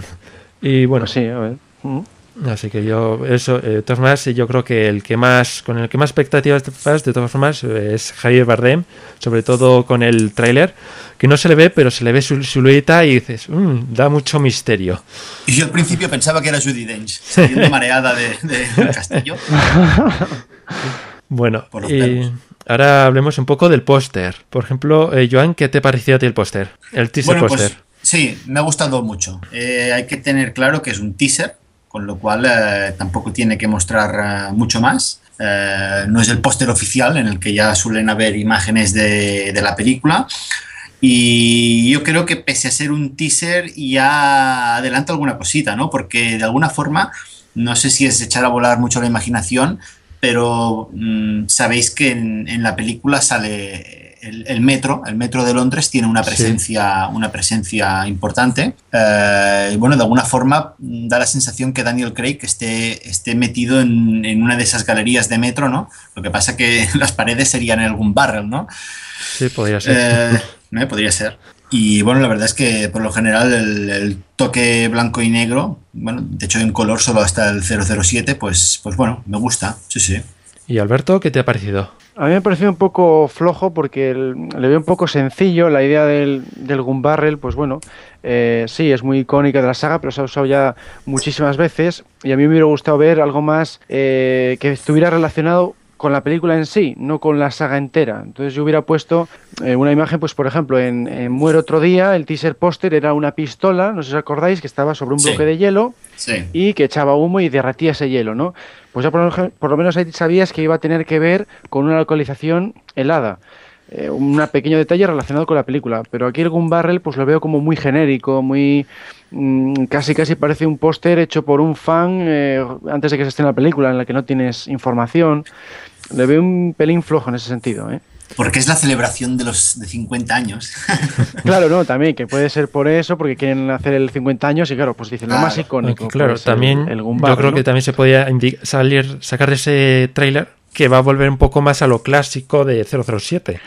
Y bueno, pues sí, a ver. Uh -huh. Así que yo, eso, eh, de todas formas, yo creo que el que más, con el que más expectativas de todas formas, es Javier Bardem, sobre todo con el tráiler, que no se le ve, pero se le ve su silueta y dices, mmm, da mucho misterio. Y yo al principio pensaba que era Judy Dench, saliendo mareada de, de, castillo. bueno, y ahora hablemos un poco del póster. Por ejemplo, eh, Joan, ¿qué te pareció a ti el póster? El teaser bueno, póster. Pues, sí, me ha gustado mucho. Eh, hay que tener claro que es un teaser, con lo cual eh, tampoco tiene que mostrar uh, mucho más. Eh, no es el póster oficial en el que ya suelen haber imágenes de, de, la película. Y yo creo que pese a ser un teaser ya adelanta alguna cosita, ¿no? Porque de alguna forma, no sé si es echar a volar mucho la imaginación, pero mmm, sabéis que en, en, la película sale el, el metro, el metro de Londres tiene una Sí. presencia, una presencia importante. Eh, y bueno, de alguna forma mm, da la sensación que Daniel Craig esté, esté metido en, en una de esas galerías de metro, ¿no? Lo que pasa que las paredes serían en algún barrel, ¿no? Sí, podría ser. Eh, ¿eh? Podría ser. Y bueno, la verdad es que por lo general el, el toque blanco y negro, bueno, de hecho en color solo hasta el 007, pues, pues bueno, me gusta, sí, sí. ¿Y Alberto, qué te ha parecido? A mí me pareció un poco flojo porque le veo un poco sencillo la idea del, del gun barrel, pues bueno, eh, sí, es muy icónica de la saga, pero se ha usado ya muchísimas veces y a mí me hubiera gustado ver algo más eh, que estuviera relacionado con la película en sí, no con la saga entera. Entonces yo hubiera puesto eh, una imagen, pues por ejemplo, en, en Muere otro día, el teaser póster era una pistola, no sé si os acordáis, que estaba sobre un Sí. bloque de hielo Sí. y que echaba humo y derretía ese hielo, ¿no? Pues ya por, lo- por lo menos ahí sabías que iba a tener que ver con una localización helada. Eh, un pequeño detalle relacionado con la película. Pero aquí el Gun Barrel pues lo veo como muy genérico, muy... mm, casi casi parece un póster hecho por un fan eh, antes de que se esté en la película, en la que no tienes información. Le veo un pelín flojo en ese sentido, ¿eh? Porque es la celebración de los de 50 años. Claro, no, también, que puede ser por eso, porque quieren hacer el 50 años y claro, pues dicen lo más icónico. Claro, pues, el- también el Gun yo creo ¿no? que también se podía salir, sacar de ese tráiler que va a volver un poco más a lo clásico de 007.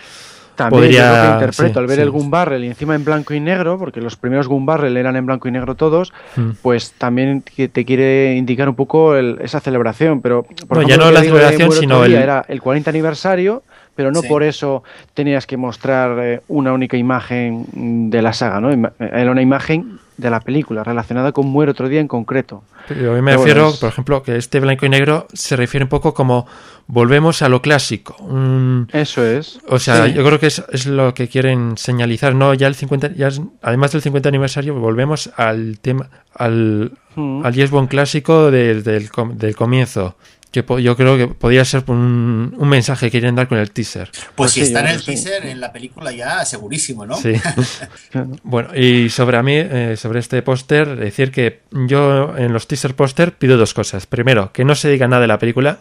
También podría- yo lo que interpreto sí, al ver sí. el Gun Barrel y encima en blanco y negro, porque los primeros Gun Barrel eran en blanco y negro todos, Mm. pues también te quiere indicar un poco el- esa celebración. Pero por No, ejemplo, ya no la celebración, sino el- era el 40 aniversario, pero no Sí. por eso tenías que mostrar eh, una única imagen mm, de la saga, ¿no? Ima- Era una imagen de la película relacionada con Muere otro día en concreto. Pero yo me Pero bueno, refiero, es- por ejemplo, que este blanco y negro se refiere un poco como volvemos a lo clásico. un- Eso es. o sea, Sí. yo creo que es, es lo que quieren señalizar, ¿no? Ya el 50, ya es- además del 50 aniversario, volvemos al tema, al, Mm. al James Bond clásico desde el com- del comienzo. Que yo creo que podría ser un, un mensaje que quieren dar con el teaser. Pues, Pues si sí, está en el sí. teaser, en la película ya segurísimo, ¿no? Sí. Bueno, y sobre a mí, eh, sobre este póster, decir que yo en los teaser póster pido dos cosas. Primero, que no se diga nada de la película.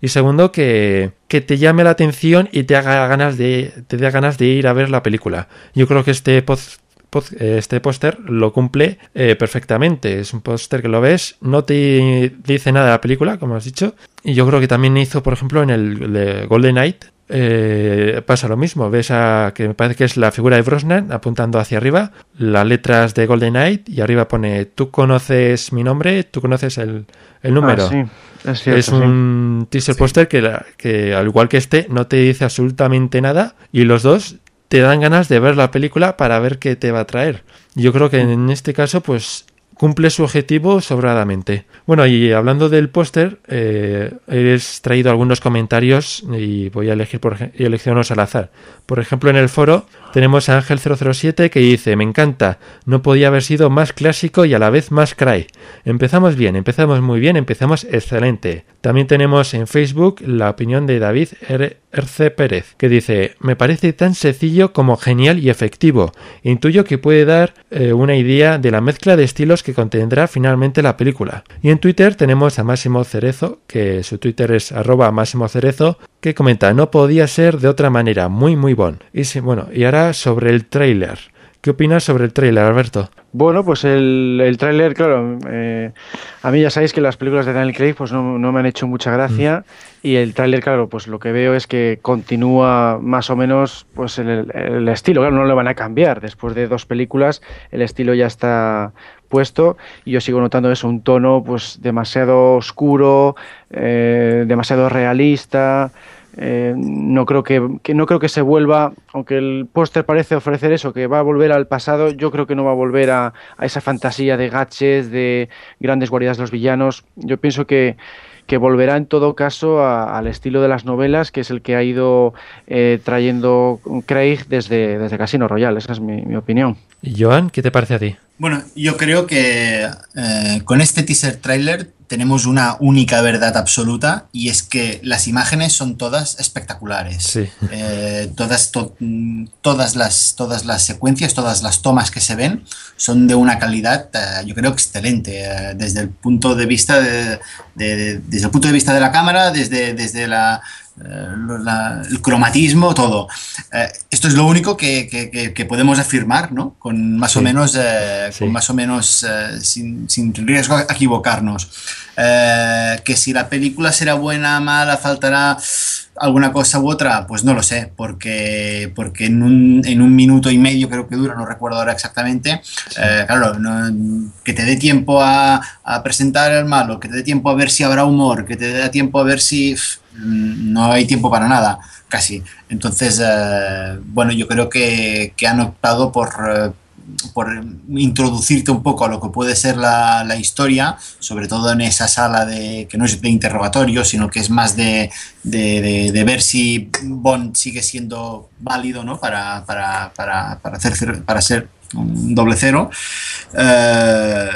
Y segundo, que, que te llame la atención y te haga ganas de, te dé ganas de ir a ver la película. Yo creo que este eh, este póster lo cumple eh, perfectamente. Es un póster que lo ves, no te dice nada de la película, como has dicho. Y yo creo que también hizo, por ejemplo, en el de Golden Knight, eh, pasa lo mismo. Ves a que me parece que es la figura de Brosnan apuntando hacia arriba, las letras de Golden Knight y arriba pone tú conoces mi nombre, tú conoces el, el número. Ah, sí, es cierto. es sí. un teaser póster que, que al igual que este no te dice absolutamente nada y los dos te dan ganas de ver la película para ver qué te va a traer. Yo creo que en este caso pues cumple su objetivo sobradamente. Bueno, y hablando del póster, eh, he extraído algunos comentarios y voy a elegir por y eleccionos al azar. Por ejemplo, en el foro tenemos a Ángel 007 que dice, me encanta, no podía haber sido más clásico y a la vez más cry. Empezamos bien, empezamos muy bien, empezamos excelente. También tenemos en Facebook la opinión de David R. RC Pérez, que dice, me parece tan sencillo como genial y efectivo. Intuyo que puede dar eh, una idea de la mezcla de estilos que contendrá finalmente la película. Y en Twitter tenemos a Máximo Cerezo, que su Twitter es arroba Máximo Cerezo, que comenta, no podía ser de otra manera, muy muy bon. Y bueno, y ahora sobre el tráiler. ¿Qué opinas sobre el tráiler, Alberto? Bueno, pues el, el tráiler, claro, eh, a mí ya sabéis que las películas de Daniel Craig pues no, no me han hecho mucha gracia y el tráiler, claro, pues lo que veo es que continúa más o menos pues el, el estilo, claro, no lo van a cambiar, después de dos películas el estilo ya está puesto y yo sigo notando eso, un tono pues demasiado oscuro, eh, demasiado realista, eh, no creo que, que no creo que se vuelva, aunque el póster parece ofrecer eso, que va a volver al pasado, yo creo que no va a volver a, esa fantasía de gaches, de grandes guaridas de los villanos. Yo pienso que, volverá en todo caso a- al estilo de las novelas, que es el que ha ido eh, trayendo Craig desde, desde Casino Royale, esa es mi, mi opinión. Joan, ¿qué te parece a ti? Bueno, yo creo que eh, con este teaser trailer tenemos una única verdad absoluta y es que las imágenes son todas espectaculares. Sí. Eh, todas, to- todas, las, todas las secuencias, todas las tomas que se ven son de una calidad, eh, yo creo, excelente. desde el punto de vista de, de- desde el punto de vista de la cámara, desde, desde la la- el cromatismo, todo. Eh, esto es lo único que, que- podemos afirmar, ¿no? Con más o menos, eh, Sí. con más o menos eh, sin, sin riesgo a equivocarnos. Que si la película será buena, mala, faltará alguna cosa u otra, pues no lo sé, porque, porque en, un, en un minuto y medio creo que dura, no recuerdo ahora exactamente, eh, claro, no- que te dé tiempo a, a presentar el malo, que te dé tiempo a ver si habrá humor, que te dé tiempo a ver si pff, mm, no hay tiempo para nada, casi. Entonces, eh, bueno, yo creo que, que han optado por... por introducirte un poco a lo que puede ser la, la historia, sobre todo en esa sala de que no es de interrogatorio, sino que es más de, de- de- ver si Bond sigue siendo válido ¿no? para, para, para, para, hacer, cer- para ser un doble cero. Eh,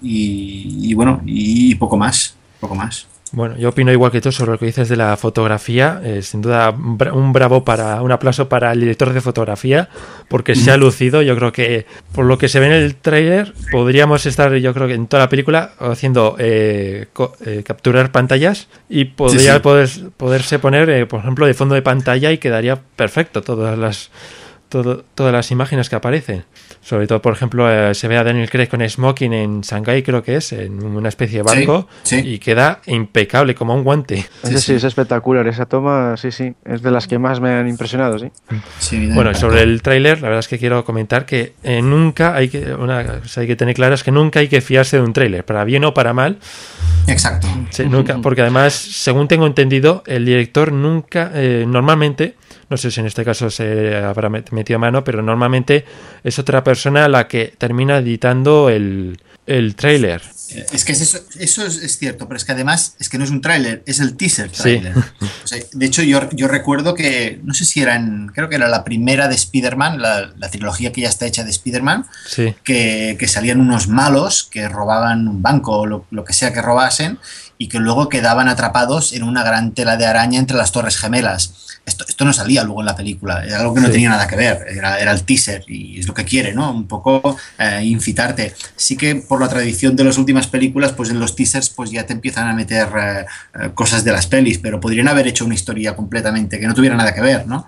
y, y bueno, y poco más, poco más. Bueno, yo opino igual que tú sobre lo que dices de la fotografía. Eh, sin duda, un bra- un bravo para un aplauso para el director de fotografía, porque se ha lucido. Yo creo que por lo que se ve en el tráiler, podríamos estar, yo creo que en toda la película haciendo eh, eh, capturar pantallas y podría sí. Poder, poderse poner, eh, por ejemplo, de fondo de pantalla y quedaría perfecto todas las todo- todas las imágenes que aparecen. Sobre todo, por ejemplo, eh, se ve a Daniel Craig con smoking en Shanghai, creo que es, en una especie de Sí, barco, sí. y queda impecable, como un guante. Ese sí, es espectacular. Esa toma, sí, sí, es de las que más me han impresionado, sí. Sí, Bueno, sobre el tráiler, la verdad es que quiero comentar que eh, nunca hay que, una cosa hay que tener clara es que nunca hay que fiarse de un tráiler, para bien o para mal, Exacto. Sí, nunca, porque además, según tengo entendido, el director nunca, eh, normalmente, no sé si en este caso se habrá met- metido mano, pero normalmente es otra persona la que termina editando el, el tráiler. Eh, Es que es eso, eso es, cierto, pero es que además es que no es un tráiler, es el teaser Sí. tráiler. O sea, de hecho, yo, yo recuerdo que, no sé si era en, creo que era la primera de Spider-Man, la, la trilogía que ya está hecha de Spider-Man, Sí, que, que salían unos malos que robaban un banco o lo, lo que sea que robasen y que luego quedaban atrapados en una gran tela de araña entre las torres gemelas. Esto, esto no salía luego en la película, era algo que no Sí. tenía nada que ver, era, era el teaser y es lo que quiere, ¿no? Un poco eh, incitarte. Sí que por la tradición de las últimas películas, pues en los teasers pues ya te empiezan a meter eh, eh, cosas de las pelis, pero podrían haber hecho una historia completamente que no tuviera nada que ver, ¿no?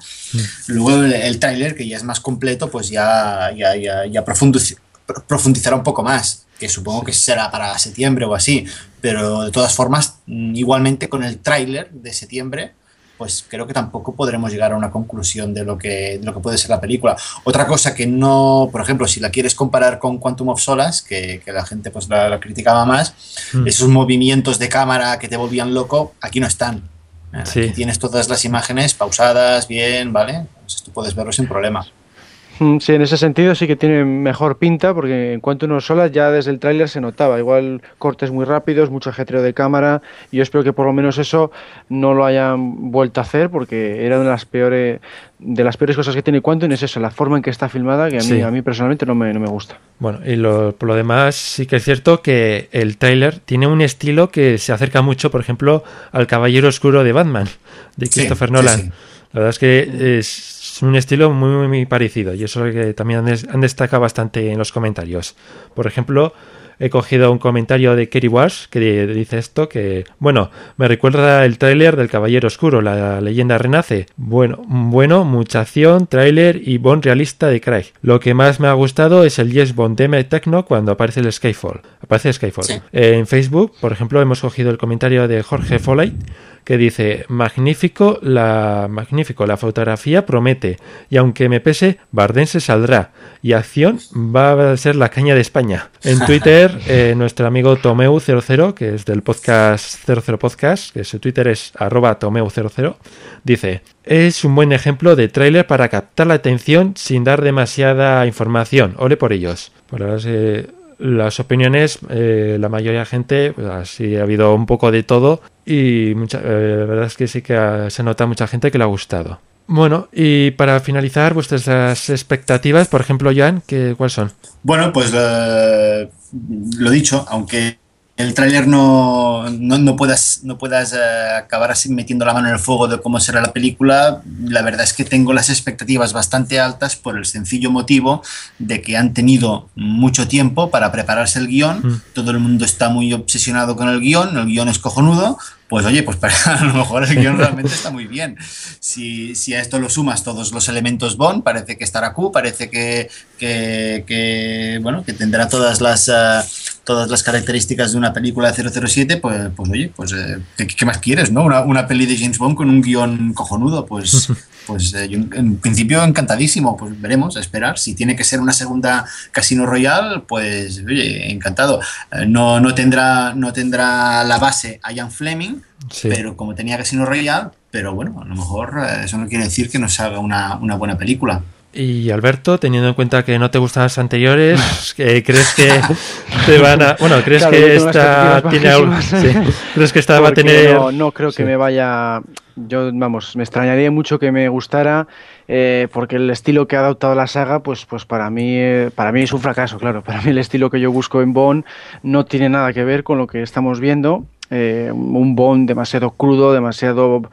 Luego el, el tráiler, que ya es más completo, pues ya, ya, ya, ya profundiz- pro- profundizará un poco más, que supongo que será para septiembre o así, pero de todas formas, mm, igualmente con el tráiler de septiembre, pues creo que tampoco podremos llegar a una conclusión de lo que, de lo que puede ser la película. Otra cosa que no, por ejemplo, si la quieres comparar con Quantum of Solace, que, que la gente pues la, la criticaba más, Mm. esos movimientos de cámara que te volvían loco, aquí no están. Sí. Aquí tienes todas las imágenes pausadas, bien, ¿vale? Entonces tú puedes verlo sin problema. Mm, Sí, en ese sentido sí que tiene mejor pinta, porque en cuanto uno solas ya desde el tráiler se notaba, igual cortes muy rápidos, mucho ajetreo de cámara, y yo espero que por lo menos eso no lo hayan vuelto a hacer, porque era una de las peores, de las peores cosas que tiene Quantum, es eso, la forma en que está filmada, que a mí, Sí. a mí personalmente no me, no me gusta. Bueno, y lo- por lo demás sí que es cierto que el tráiler tiene un estilo que se acerca mucho, por ejemplo, al Caballero Oscuro de Batman, de Christopher sí, Nolan. sí. La verdad es que es un estilo muy, muy, muy parecido y eso es lo que también han, des- han destacado bastante en los comentarios. Por ejemplo, he cogido un comentario de Kerry Walsh que di- dice esto, que, bueno, me recuerda el tráiler del Caballero Oscuro, la leyenda renace. Bueno, bueno, mucha acción, tráiler y Bond realista de Craig. Lo que más me ha gustado es el Yes Bond Deme Techno cuando aparece el Skyfall. Aparece Skyfall. Sí. En Facebook, por ejemplo, hemos cogido el comentario de Jorge Foley que dice magnífico la magnífico la fotografía promete y aunque me pese Bardem se saldrá y acción va a ser la caña de España en Twitter eh, nuestro amigo Tomeu00 que es del podcast 00 podcast que su Twitter es arroba Tomeu00 dice es un buen ejemplo de tráiler para captar la atención sin dar demasiada información. Ole por ellos verdad es que las opiniones, eh, la mayoría de gente, pues ha habido un poco de todo y mucha, eh, la verdad es que sí que se nota mucha gente que le ha gustado. Bueno, y para finalizar, vuestras expectativas, por ejemplo, Jan, ¿qué, ¿cuáles son? Bueno, pues eh, lo dicho, aunque el tráiler no, no, no puedas, no puedas eh, acabar así metiendo la mano en el fuego de cómo será la película, la verdad es que tengo las expectativas bastante altas por el sencillo motivo de que han tenido mucho tiempo para prepararse el guion, Mm. todo el mundo está muy obsesionado con el guion, el guion es cojonudo, pues oye, pues para, a lo mejor el guion realmente está muy bien. Si, si a esto lo sumas todos los elementos Bond, parece que estará Q, parece que, que, que, bueno, que tendrá todas las, eh, todas las características de una película de 007, pues, pues oye, pues eh, ¿qué, qué más quieres, no? Una, una peli de James Bond con un guion cojonudo, pues, pues eh, yo en, principio encantadísimo, pues veremos, a esperar. Si tiene que ser una segunda Casino Royale, pues oye, encantado. Eh, no, no, tendrá, no tendrá la base a Ian Fleming, Sí. pero como tenía Casino Royale, pero bueno, a lo mejor eh, eso no quiere decir que nos haga una, una buena película. Y Alberto, teniendo en cuenta que no te gustan las anteriores, ¿que ¿crees que te van a... Bueno, ¿crees Claro, que esta tiene algo... sí. ¿Crees que esta va a tener... No, no creo que me vaya. Yo, vamos, me extrañaría mucho que me gustara, eh, porque el estilo que ha adoptado la saga, pues, pues para mí, eh, para mí es un fracaso, claro. Para mí el estilo que yo busco en Bond no tiene nada que ver con lo que estamos viendo. Eh, un Bond demasiado crudo, demasiado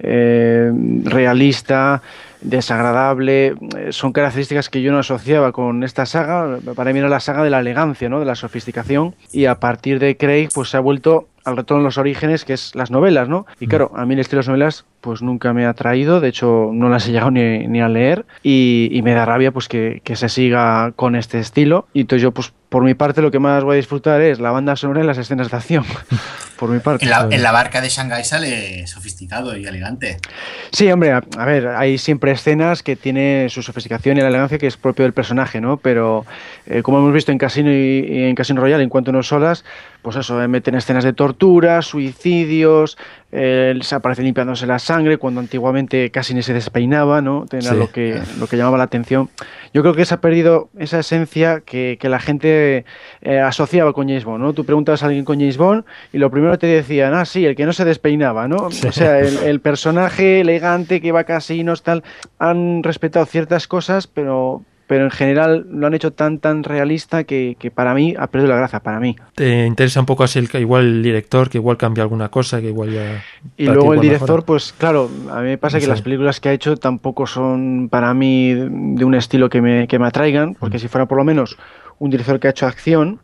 realista, desagradable. Eh, Son características que yo no asociaba con esta saga. Para mí era la saga de la elegancia, ¿no? de la sofisticación. Y a partir de Craig, pues se ha vuelto al retorno a los orígenes, que es las novelas, ¿no? Y claro, a mí el estilo de las novelas, pues nunca me ha atraído, de hecho no las he llegado ni, ni a leer, y, y me da rabia pues que, que se siga con este estilo. Y entonces yo, pues por mi parte, lo que más voy a disfrutar es la banda sonora y las escenas de acción. por mi parte. En la, en la barca de Shanghai sale sofisticado y elegante. Sí, hombre, a, a ver, hay siempre escenas que tiene su sofisticación y la elegancia que es propio del personaje, ¿no? Pero eh, como hemos visto en Casino y, y en Casino Royale, en cuanto a unos solas, pues eso, eh, meten escenas de tortura, suicidios, eh, se aparece limpiándose la sangre cuando antiguamente casi ni se despeinaba, ¿no? Era Sí. lo, que, lo que llamaba la atención. Yo creo que se ha perdido esa esencia que, que la gente eh, asociaba con James Bond, ¿no? Tú preguntabas a alguien con James Bond y lo primero te decían, ah, sí, el que no se despeinaba, ¿no? Sí. O sea, el, el personaje elegante que va a casinos, tal, han respetado ciertas cosas, pero, pero en general lo han hecho tan, tan realista que, que para mí ha perdido la gracia, para mí. ¿Te interesa un poco así el, igual el director, que igual cambia alguna cosa, que igual ya... Y luego el director, mejora? pues claro, a mí me pasa No que sé. las películas que ha hecho tampoco son para mí de un estilo que me, que me atraigan, porque Mm. si fuera por lo menos un director que ha hecho acción,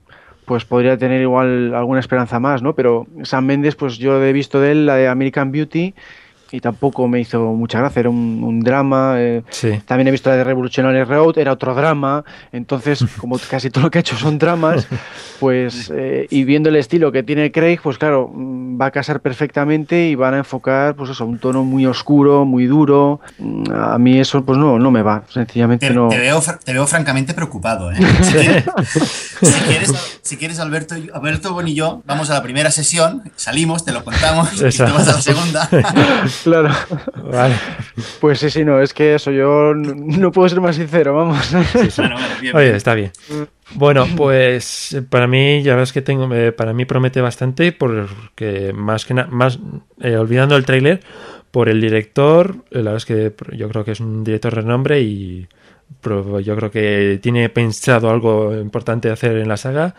pues podría tener igual alguna esperanza más, ¿no? Pero Sam Mendes, pues yo he visto de él la de American Beauty y tampoco me hizo mucha gracia, era un, un drama. eh, Sí. También he visto la de Revolutionary Road, era otro drama. Entonces, como casi todo lo que ha hecho son dramas, pues, eh, y viendo el estilo que tiene Craig, pues claro, mm, va a casar perfectamente y van a enfocar, pues eso, un tono muy oscuro, muy duro. Mm, A mí eso, pues no, no me va, sencillamente Te, no. te veo, te veo francamente preocupado. ¿eh? Si, quieres, si quieres- si quieres, Alberto, y- Alberto Bon y yo, vamos a la primera sesión, salimos, te lo contamos, y tú Exacto. vas a la segunda. Claro. Vale. Pues sí, sí, no, es que eso, yo no puedo ser más sincero, vamos. Bueno, bueno, bien, Oye, bien. está bien. Bueno, pues para mí, ya ves que tengo, eh, para mí promete bastante porque más que nada, más eh, olvidando el tráiler, por el director, eh, la verdad es que yo creo que es un director de renombre y pro- yo creo que tiene pensado algo importante hacer en la saga.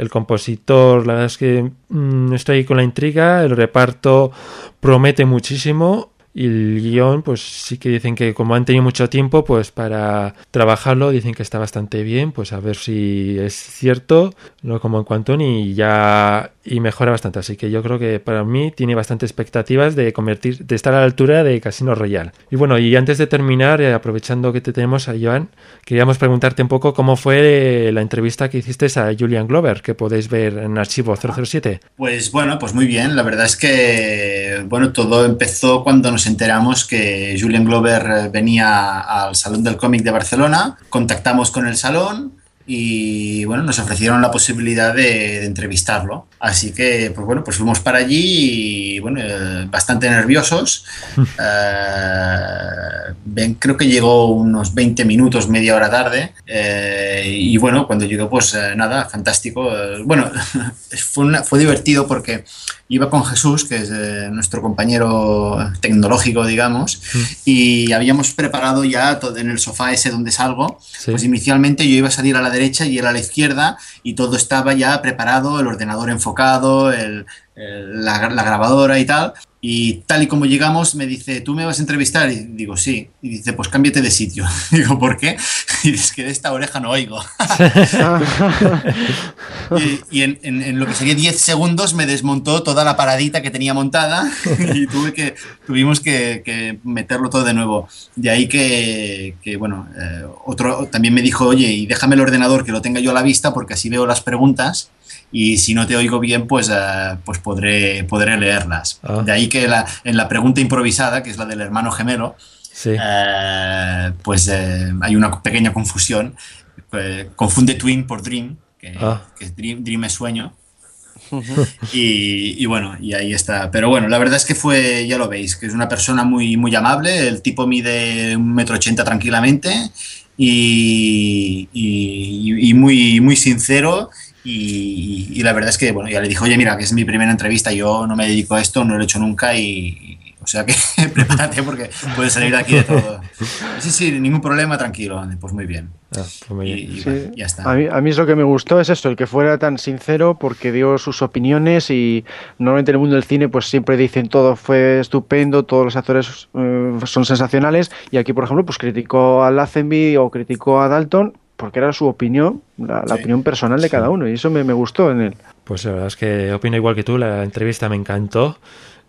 El compositor, la verdad es que mm, estoy con la intriga, el reparto promete muchísimo y el guion, pues sí que dicen que como han tenido mucho tiempo, pues para trabajarlo, dicen que está bastante bien, pues a ver si es cierto, no como en Quantum y ya y mejora bastante. Así que yo creo que para mí tiene bastantes expectativas de convertir, de estar a la altura de Casino Royale. Y bueno, y antes de terminar, eh, aprovechando que te tenemos a Joan, queríamos preguntarte un poco cómo fue eh, la entrevista que hiciste a Julian Glover, que podéis ver en archivo 007. Pues bueno, pues muy bien. La verdad es que bueno, todo empezó cuando nos enteramos que Julian Glover eh, venía al Salón del Cómic de Barcelona. Contactamos con el salón y bueno, nos ofrecieron la posibilidad de entrevistarlo. Así que, pues bueno, pues fuimos para allí y bueno, eh, bastante nerviosos. Eh, ven, creo que llegó unos 20 minutos, media hora tarde. eh, y bueno, cuando llegó, pues eh, nada, fantástico. Eh, bueno, fue, una- fue divertido porque iba con Jesús, que es eh, nuestro compañero tecnológico, digamos, y habíamos preparado ya todo en el sofá ese donde salgo. Pues inicialmente yo iba a salir a la derecha y él a la izquierda y todo estaba ya preparado, el ordenador enfocado enfocado, el- el- la, la grabadora y tal. Y tal y como llegamos, me dice, ¿tú me vas a entrevistar? Y digo, sí. Y dice, pues cámbiate de sitio. digo, ¿por qué? Y dice, es que de esta oreja no oigo. y y en, en- en lo que sería 10 segundos me desmontó toda la paradita que tenía montada y tuve que, tuvimos que, que meterlo todo de nuevo. De ahí que, que, bueno, eh, otro también me dijo, oye, y déjame el ordenador que lo tenga yo a la vista porque así veo las preguntas y si no te oigo bien, pues, eh, pues podré, podré leerlas. Ah. De ahí que la- en la pregunta improvisada, que es la del hermano gemelo, Sí. eh, pues eh, hay una pequeña confusión. Confunde twin por dream, que, Ah. que es dream, dream es sueño. Y, y bueno, y ahí está. Pero bueno, la verdad es que fue, ya lo veis, que es una persona muy, muy amable. El tipo mide un metro ochenta tranquilamente y, y- y muy, muy sincero. Y, y la verdad es que, bueno, ya le dije, oye, mira, que es mi primera entrevista, yo no me dedico a esto, no lo he hecho nunca y, o sea que prepárate porque puede salir de aquí de todo. Sí, sí, ningún problema, tranquilo. Pues muy bien. Ah, pues muy Y, bien. y Sí. bueno, ya está. A mí, a mí es lo que me gustó, es esto, el que fuera tan sincero porque dio sus opiniones y normalmente en el mundo del cine pues siempre dicen todo fue estupendo, todos los actores eh, son sensacionales y aquí por ejemplo pues criticó a Lazenby o criticó a Dalton porque era su opinión, la, la Sí. opinión personal de Sí. cada uno y eso me, me gustó en él. Pues la verdad es que opino igual que tú, la entrevista me encantó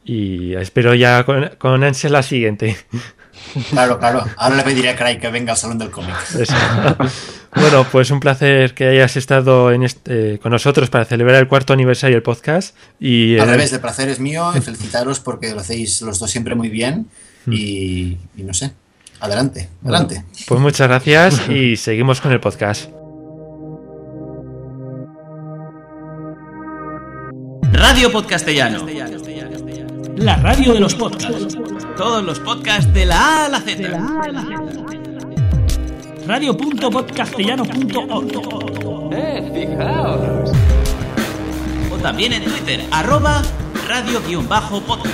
y espero ya con, con ansia la siguiente. Claro, claro. Ahora le pediré a Craig que venga al salón del cómic. Bueno, pues un placer que hayas estado en este- con nosotros para celebrar el cuarto aniversario del podcast. Y Al eh, revés, el placer es mío y felicitaros porque lo hacéis los dos siempre muy bien y, y no sé. Adelante, adelante. pues muchas gracias y seguimos con el podcast. Radio Podcastellano. La radio de los podcasts. Todos los podcasts de la A a la Z. Radio.podcastellano.org. O también en Twitter, arroba radio-podcast.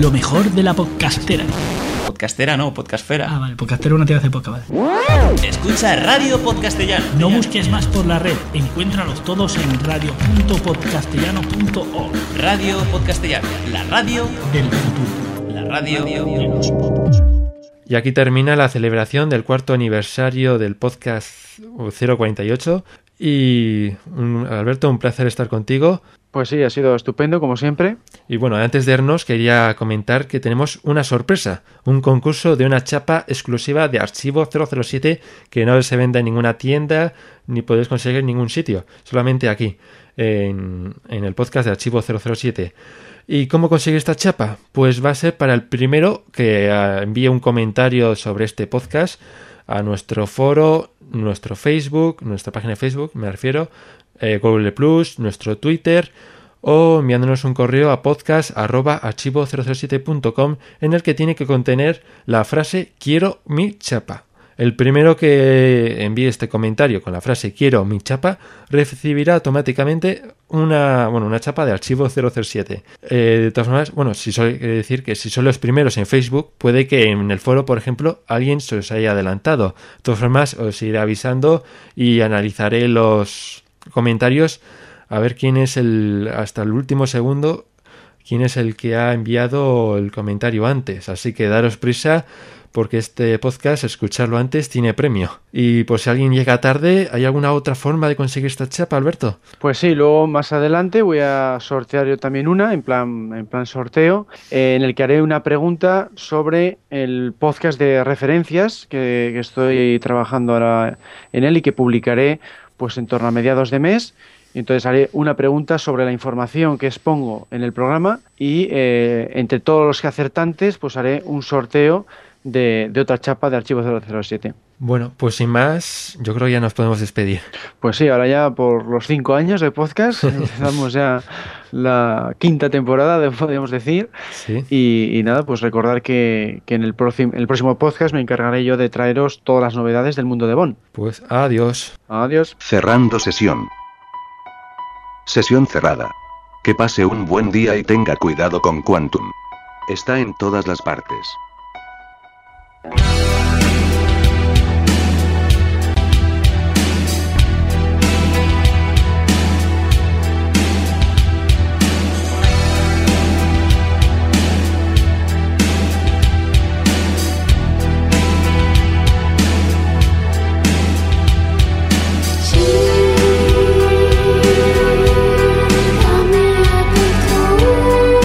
Lo mejor de la podcastera. Podcastera no, podcastfera. Ah, vale, podcastero no tiene que hacer podcast, vale. Escucha Radio Podcastellano. No busques más por la red, encuéntralos todos en radio.podcastellano.org. Radio Podcastellano. La radio Del futuro. La radio De los podcasts. Y aquí termina la celebración del cuarto aniversario del podcast 048. Y Alberto, un placer estar contigo. Pues sí, ha sido estupendo como siempre. Y bueno, antes de irnos quería comentar que tenemos una sorpresa, un concurso de una chapa exclusiva de archivo 007 que no se vende en ninguna tienda ni podéis conseguir en ningún sitio, solamente aquí, en, el podcast de archivo 007. ¿Y cómo conseguir esta chapa? Pues va a ser para el primero que ah, envíe un comentario sobre este podcast a nuestro foro, nuestro Facebook, nuestra página de Facebook, me refiero, eh, Google Plus, nuestro Twitter o enviándonos un correo a podcast@archivo007.com en el que tiene que contener la frase quiero mi chapa. El primero que envíe este comentario con la frase quiero mi chapa recibirá automáticamente una, bueno, una chapa de archivo 007. Eh, de todas formas, bueno, si soy, quiere decir que si son los primeros en Facebook, puede que en el foro, por ejemplo, alguien se os haya adelantado. De todas formas, os iré avisando y analizaré los comentarios a ver quién es el, hasta el último segundo, quién es el que ha enviado el comentario antes. Así que daros prisa porque este podcast, escucharlo antes, tiene premio. Y por si alguien llega tarde, ¿hay alguna otra forma de conseguir esta chapa, Alberto? Pues sí, luego más adelante voy a sortear yo también una, en plan, en plan sorteo, eh, en el que haré una pregunta sobre el podcast de referencias que, que estoy trabajando ahora en él y que publicaré pues en torno a mediados de mes. Y Entonces haré una pregunta sobre la información que expongo en el programa y eh, entre todos los que acertantes pues haré un sorteo de, de otra chapa de archivo 007. Bueno, pues sin más, yo creo que ya nos podemos despedir. Pues sí, ahora ya por los cinco años de podcast, empezamos ya la quinta temporada, podríamos decir. Sí. Y, y nada, pues recordar que, que en el, próximo, el próximo podcast me encargaré yo de traeros todas las novedades del mundo de Bond. Pues adiós. Adiós. Cerrando sesión. Sesión cerrada. Que pase un buen día y tenga cuidado con Quantum. Está en todas las partes. Bye.